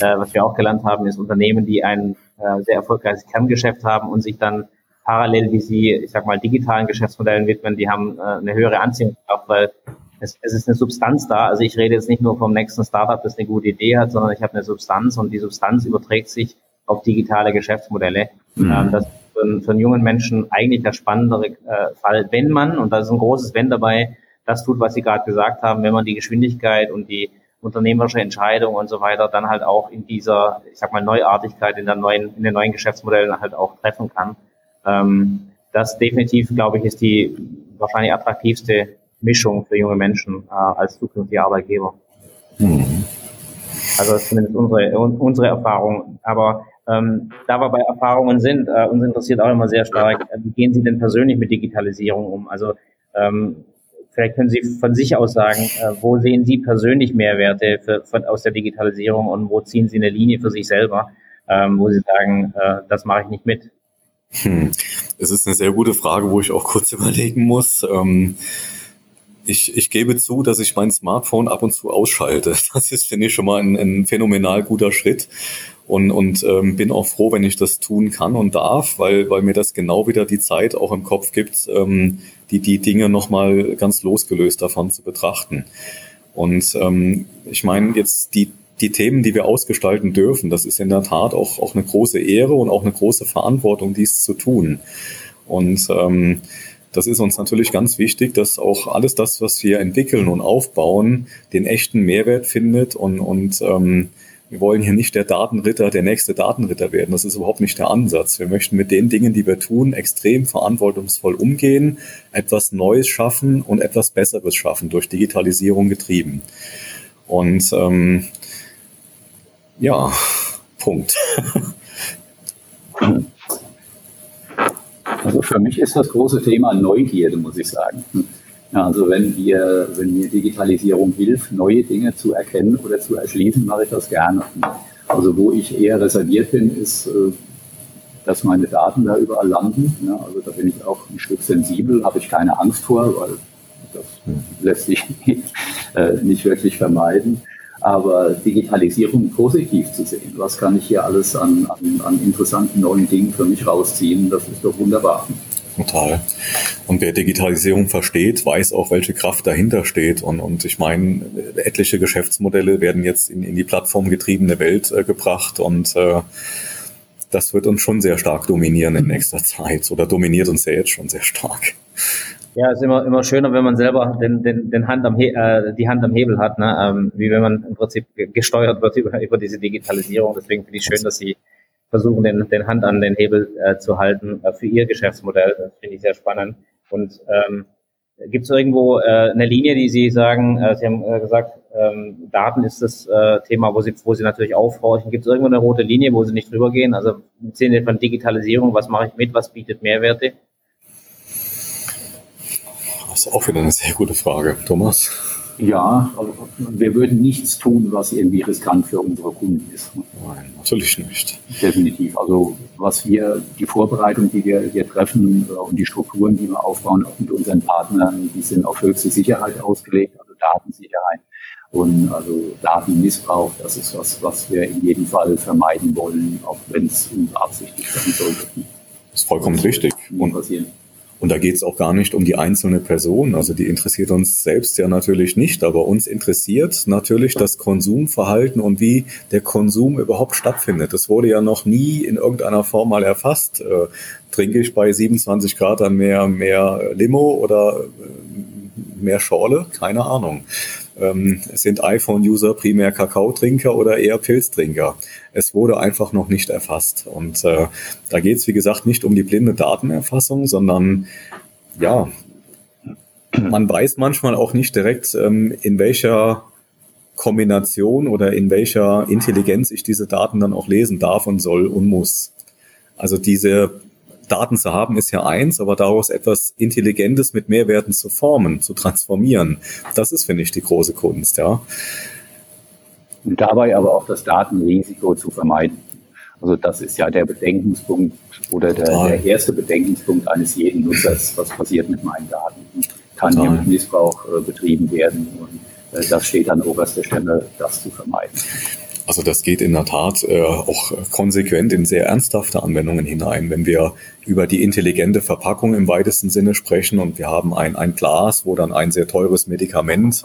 äh, was wir auch gelernt haben, ist Unternehmen, die ein sehr erfolgreiches Kerngeschäft haben und sich dann parallel, wie sie, ich sag mal, digitalen Geschäftsmodellen widmen, die haben äh, eine höhere Anziehungskraft, weil es, es ist eine Substanz da. Also ich rede jetzt nicht nur vom nächsten Startup, das eine gute Idee hat, sondern ich habe eine Substanz und die Substanz überträgt sich auf digitale Geschäftsmodelle. Mhm. Ähm, das ist für, einen, für einen jungen Menschen eigentlich der spannendere äh, Fall, wenn man, und da ist ein großes Wenn dabei, das tut, was Sie gerade gesagt haben, wenn man die Geschwindigkeit und die unternehmerische Entscheidung und so weiter dann halt auch in dieser, ich sag mal, Neuartigkeit in der neuen, in den neuen Geschäftsmodellen halt auch treffen kann. Ähm, das definitiv, glaube ich, ist die wahrscheinlich attraktivste Mischung für junge Menschen äh, als zukünftige Arbeitgeber. Mhm. Also das ist zumindest unsere, unsere Erfahrung. Aber ähm, da wir bei Erfahrungen sind, äh, uns interessiert auch immer sehr stark, äh, wie gehen Sie denn persönlich mit Digitalisierung um? Also ähm, vielleicht können Sie von sich aus sagen, äh, wo sehen Sie persönlich Mehrwerte für, von, aus der Digitalisierung und wo ziehen Sie eine Linie für sich selber, ähm, wo Sie sagen, äh, das mache ich nicht mit? Hm. Es ist eine sehr gute Frage, wo ich auch kurz *laughs* überlegen muss. Ähm ich, ich gebe zu, dass ich mein Smartphone ab und zu ausschalte. *laughs* Das ist, finde ich, schon mal ein, ein phänomenal guter Schritt. Und, und ähm, bin auch froh, wenn ich das tun kann und darf, weil, weil mir das genau wieder die Zeit auch im Kopf gibt, ähm, die, die Dinge nochmal ganz losgelöst davon zu betrachten. Und ähm, ich meine, jetzt die, die Themen, die wir ausgestalten dürfen, das ist in der Tat auch, auch eine große Ehre und auch eine große Verantwortung, dies zu tun. Und ähm, das ist uns natürlich ganz wichtig, dass auch alles das, was wir entwickeln und aufbauen, den echten Mehrwert findet und, und ähm, wir wollen hier nicht der Datenritter, der nächste Datenritter werden. Das ist überhaupt nicht der Ansatz. Wir möchten mit den Dingen, die wir tun, extrem verantwortungsvoll umgehen, etwas Neues schaffen und etwas Besseres schaffen, durch Digitalisierung getrieben. Und ähm, ja, Punkt. Also für mich ist das große Thema Neugierde, muss ich sagen. Also wenn wir, wenn mir Digitalisierung hilft, neue Dinge zu erkennen oder zu erschließen, mache ich das gerne. Also wo ich eher reserviert bin, ist, äh, dass meine Daten da überall landen. Also da bin ich auch ein Stück sensibel, habe ich keine Angst vor, weil das lässt sich *laughs* äh, nicht wirklich vermeiden aber Digitalisierung positiv zu sehen. Was kann ich hier alles an, an, an interessanten neuen Dingen für mich rausziehen? Das ist doch wunderbar. Total. Und wer Digitalisierung versteht, weiß auch, welche Kraft dahinter steht. Und, und ich meine, etliche Geschäftsmodelle werden jetzt in, in die plattformgetriebene Welt äh, gebracht und äh, das wird uns schon sehr stark dominieren in nächster Zeit oder dominiert uns ja jetzt schon sehr stark. Ja, ist immer, immer schöner, wenn man selber den, den, den Hand am He äh, die Hand am Hebel hat, ne? ähm, wie wenn man im Prinzip gesteuert wird über, über diese Digitalisierung. Deswegen finde ich schön, dass Sie versuchen, den, den Hand an den Hebel äh, zu halten äh, für Ihr Geschäftsmodell. Das finde ich sehr spannend. Und ähm, gibt es irgendwo äh, eine Linie, die Sie sagen, äh, Sie haben äh, gesagt, ähm, Daten ist das äh, Thema, wo Sie, wo Sie natürlich aufhorchen. Gibt es irgendwo eine rote Linie, wo Sie nicht drüber gehen? Also im Sinne von Digitalisierung, was mache ich mit, was bietet Mehrwerte? Das ist auch wieder eine sehr gute Frage. Thomas? Ja, wir würden nichts tun, was irgendwie riskant für unsere Kunden ist. Nein, natürlich nicht. Definitiv. Also was wir, die Vorbereitung, die wir hier treffen äh, und die Strukturen, die wir aufbauen, auch mit unseren Partnern, die sind auf höchste Sicherheit ausgelegt, also Datensicherheit und also Datenmissbrauch, das ist was, was wir in jedem Fall vermeiden wollen, auch wenn es unbeabsichtigt sein sollte. Das ist vollkommen richtig. Und passieren. Und da geht es auch gar nicht um die einzelne Person. Also die interessiert uns selbst ja natürlich nicht, aber uns interessiert natürlich das Konsumverhalten und wie der Konsum überhaupt stattfindet. Das wurde ja noch nie in irgendeiner Form mal erfasst. Äh, trinke ich bei 27 Grad dann mehr, mehr Limo oder äh, mehr Schorle? Keine Ahnung. Ähm, sind iPhone-User primär Kakaotrinker oder eher Pilztrinker? Es wurde einfach noch nicht erfasst. Und äh, da geht es, wie gesagt, nicht um die blinde Datenerfassung, sondern ja, man weiß manchmal auch nicht direkt, ähm, in welcher Kombination oder in welcher Intelligenz ich diese Daten dann auch lesen darf und soll und muss. Also diese Daten zu haben ist ja eins, aber daraus etwas Intelligentes mit Mehrwerten zu formen, zu transformieren, das ist, finde ich, die große Kunst, ja. Und dabei aber auch das Datenrisiko zu vermeiden. Also das ist ja der Bedenkenspunkt oder der, der erste Bedenkenspunkt eines jeden Nutzers. Was passiert mit meinen Daten? Kann Total. hier mit Missbrauch äh, betrieben werden? Und äh, das steht an oberster Stelle, das zu vermeiden. Also das geht in der Tat äh, auch konsequent in sehr ernsthafte Anwendungen hinein. Wenn wir über die intelligente Verpackung im weitesten Sinne sprechen und wir haben ein, ein Glas, wo dann ein sehr teures Medikament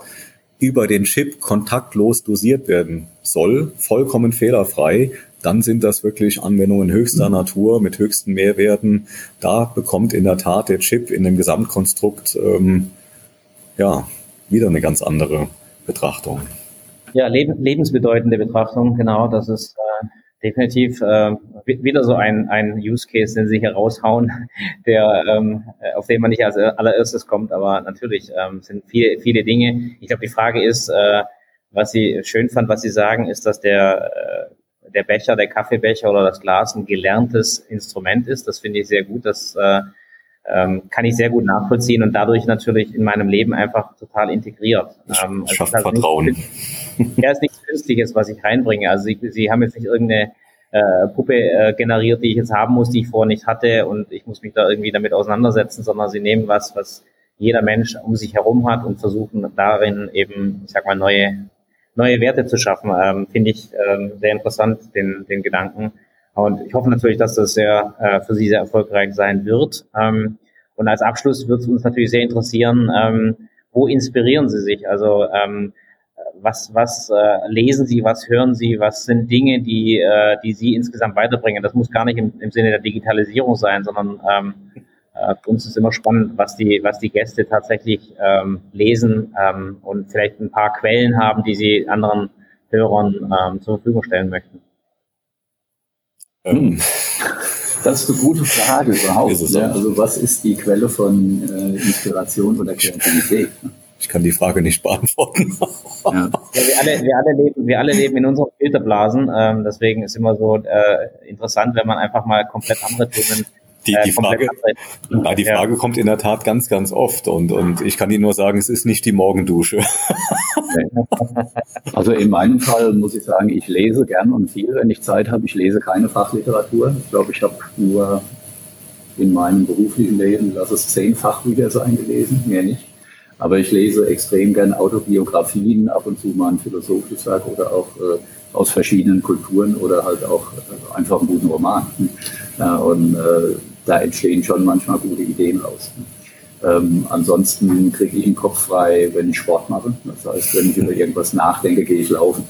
über den Chip kontaktlos dosiert werden soll, vollkommen fehlerfrei, dann sind das wirklich Anwendungen höchster mhm. Natur mit höchsten Mehrwerten. Da bekommt in der Tat der Chip in dem Gesamtkonstrukt ähm, ja wieder eine ganz andere Betrachtung. Ja, leb lebensbedeutende Betrachtung, genau. Das ist äh, definitiv äh, wieder so ein, ein Use Case, den Sie hier raushauen, *laughs* der, ähm, auf den man nicht als allererstes kommt. Aber natürlich ähm, sind viele, viele Dinge. Ich glaube, die Frage ist, äh, was Sie schön fand, was Sie sagen, ist, dass der, äh, der Becher, der Kaffeebecher oder das Glas ein gelerntes Instrument ist. Das finde ich sehr gut. Das äh, ähm, kann ich sehr gut nachvollziehen und dadurch natürlich in meinem Leben einfach total integriert. Ähm, also Schafft Vertrauen. Nicht, ja, ist nichts Künstliches, was ich reinbringe. Also Sie, Sie haben jetzt nicht irgendeine äh, Puppe äh, generiert, die ich jetzt haben muss, die ich vorher nicht hatte und ich muss mich da irgendwie damit auseinandersetzen, sondern Sie nehmen was, was jeder Mensch um sich herum hat und versuchen darin eben, ich sag mal, neue, neue Werte zu schaffen. Ähm, Finde ich ähm, sehr interessant, den, den Gedanken. Und ich hoffe natürlich, dass das sehr äh, für Sie sehr erfolgreich sein wird. Ähm, und als Abschluss wird es uns natürlich sehr interessieren, ähm, wo inspirieren Sie sich? Also ähm, was, was äh, lesen Sie, was hören Sie, was sind Dinge, die, äh, die Sie insgesamt weiterbringen? Das muss gar nicht im, im Sinne der Digitalisierung sein, sondern ähm, äh, für uns ist immer spannend, was die, was die Gäste tatsächlich ähm, lesen ähm, und vielleicht ein paar Quellen haben, die Sie anderen Hörern ähm, zur Verfügung stellen möchten. Hm. *laughs* Das ist eine gute Frage überhaupt. Ja, also was ist die Quelle von äh, Inspiration oder Kreativität? Ich kann die Frage nicht beantworten. ja. ja. wir, alle, wir, alle leben, wir alle leben in unseren Filterblasen. Ähm, deswegen ist immer so äh, interessant, wenn man einfach mal komplett andere Themen die, die, Frage, ja, die Frage ja. kommt in der Tat ganz, ganz oft und, und ich kann Ihnen nur sagen, es ist nicht die Morgendusche. *laughs* Also in meinem Fall muss ich sagen, ich lese gern und viel, wenn ich Zeit habe. Ich lese keine Fachliteratur. Ich glaube, ich habe nur in meinem beruflichen Leben, lass es zehn Fachbücher sein gelesen, mehr nicht. Aber ich lese extrem gern Autobiografien, ab und zu mal ein philosophisches Werk oder auch äh, aus verschiedenen Kulturen oder halt auch äh, einfach einen guten Roman. Ja, und äh, da entstehen schon manchmal gute Ideen raus. Ähm, ansonsten kriege ich den Kopf frei, wenn ich Sport mache. Das heißt, wenn ich über irgendwas nachdenke, gehe ich laufen.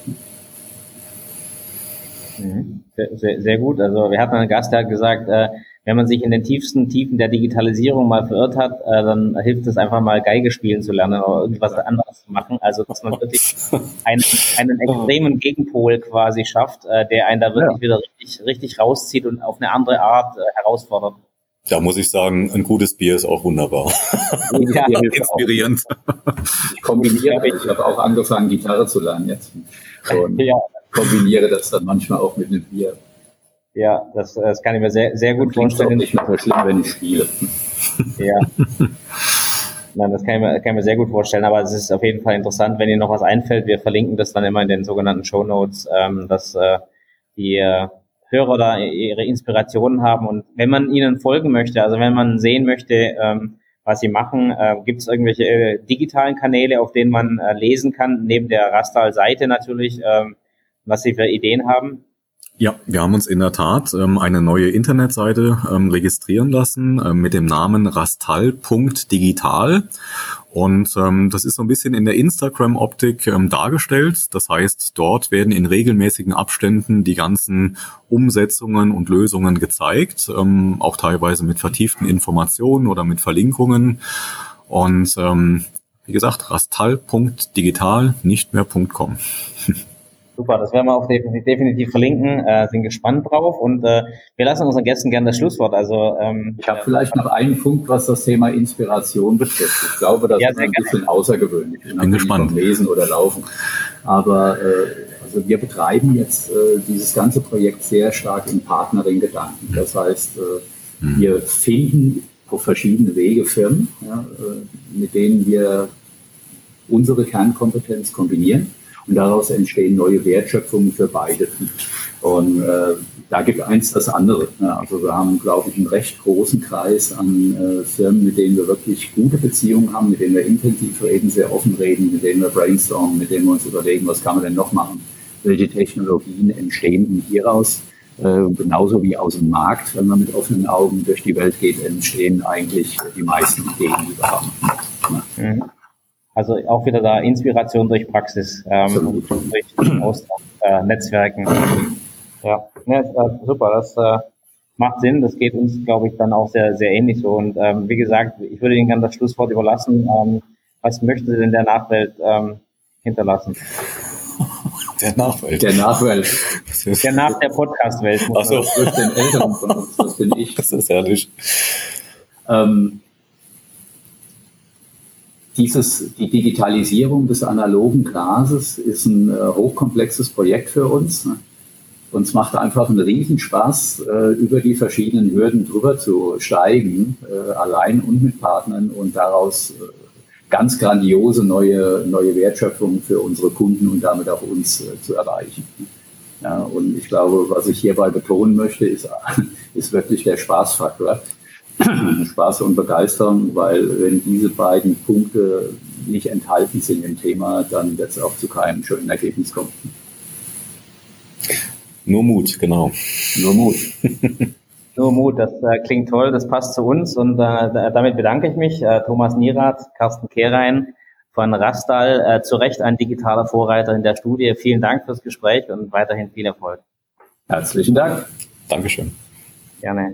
Mhm. Sehr, sehr, gut. Also wir hatten einen Gast, der hat gesagt, äh, wenn man sich in den tiefsten Tiefen der Digitalisierung mal verirrt hat, äh, dann hilft es einfach mal Geige spielen zu lernen oder irgendwas anderes zu machen. Also dass man wirklich *laughs* einen, einen extremen Gegenpol quasi schafft, äh, der einen da wirklich ja. wieder richtig, richtig rauszieht und auf eine andere Art äh, herausfordert. Da muss ich sagen, ein gutes Bier ist auch wunderbar. *laughs* Ja, inspirierend. Ich kombiniere, ich habe auch angefangen, Gitarre zu lernen jetzt. *laughs* Und ja. kombiniere das dann manchmal auch mit einem Bier. Ja, das, das kann ich mir sehr, sehr gut vorstellen. Mehr so schlimm, wenn ich spiele. Ja. *laughs* Nein, das kann ich, mir, kann ich mir sehr gut vorstellen, aber es ist auf jeden Fall interessant, wenn Ihnen noch was einfällt. Wir verlinken das dann immer in den sogenannten Show Notes, ähm, dass äh, die äh, Hörer da ihre Inspirationen haben. Und wenn man ihnen folgen möchte, also wenn man sehen möchte, ähm, was sie machen, äh, gibt es irgendwelche äh, digitalen Kanäle, auf denen man äh, lesen kann, neben der Rastal-Seite natürlich, ähm, was sie für Ideen haben? Ja, wir haben uns in der Tat ähm, eine neue Internetseite ähm, registrieren lassen ähm, mit dem Namen rastal.digital. Und ähm, das ist so ein bisschen in der Instagram-Optik ähm, dargestellt. Das heißt, dort werden in regelmäßigen Abständen die ganzen Umsetzungen und Lösungen gezeigt, ähm, auch teilweise mit vertieften Informationen oder mit Verlinkungen. Und ähm, wie gesagt, rastal.digital, nicht mehr .com. *laughs* Super, das werden wir auch definitiv, verlinken, äh, sind gespannt drauf und äh, wir lassen unseren Gästen gerne das Schlusswort. Also ähm, Ich habe vielleicht noch einen Punkt, was das Thema Inspiration betrifft. Ich glaube, das Ja, ist ein gerne. bisschen außergewöhnlich. Ich bin gespannt. Lesen oder Laufen. Aber äh, also wir betreiben jetzt äh, dieses ganze Projekt sehr stark im Partnering-Gedanken. Das heißt, äh, wir finden auf verschiedene Wege Firmen, ja, äh, mit denen wir unsere Kernkompetenz kombinieren und daraus entstehen neue Wertschöpfungen für beide. Und äh, da gibt eins das andere. Also wir haben, glaube ich, einen recht großen Kreis an äh, Firmen, mit denen wir wirklich gute Beziehungen haben, mit denen wir intensiv reden, sehr offen reden, mit denen wir brainstormen, mit denen wir uns überlegen, was kann man denn noch machen, welche Technologien entstehen und hieraus äh, genauso wie aus dem Markt, wenn man mit offenen Augen durch die Welt geht, entstehen eigentlich die meisten Ideen, die wir haben. Ja. Also auch wieder da Inspiration durch Praxis, ähm, durch Austausch, äh, Netzwerken. Ja, ja äh, super, das äh, macht Sinn. Das geht uns, glaube ich, dann auch sehr, sehr ähnlich so. Und ähm, wie gesagt, ich würde Ihnen gerne das Schlusswort überlassen. Ähm, was möchten Sie denn der Nachwelt ähm, hinterlassen? Der Nachwelt. Der Nachwelt, Der nach der Podcast-Welt. muss Ach so. man- durch den Eltern von uns, das bin ich. das ist herrlich. Ähm, dieses, die Digitalisierung des analogen Glases ist ein äh, hochkomplexes Projekt für uns. Ne? Uns macht einfach einen Riesenspaß, äh, über die verschiedenen Hürden drüber zu steigen, äh, allein und mit Partnern und daraus äh, ganz grandiose neue, neue Wertschöpfungen für unsere Kunden und damit auch uns äh, zu erreichen. Ja, und ich glaube, was ich hierbei betonen möchte, ist, *laughs* ist wirklich der Spaßfaktor. Spaß und Begeisterung, weil wenn diese beiden Punkte nicht enthalten sind im Thema, dann wird es auch zu keinem schönen Ergebnis kommen. Nur Mut, genau. Nur Mut. *laughs* Nur Mut, das äh, klingt toll, das passt zu uns und äh, da- damit bedanke ich mich. Äh, Thomas Nierath, Carsten Kehrein von Rastal, äh, zu Recht ein digitaler Vorreiter in der Studie. Vielen Dank fürs Gespräch und weiterhin viel Erfolg. Herzlichen Dank. Dankeschön. Gerne.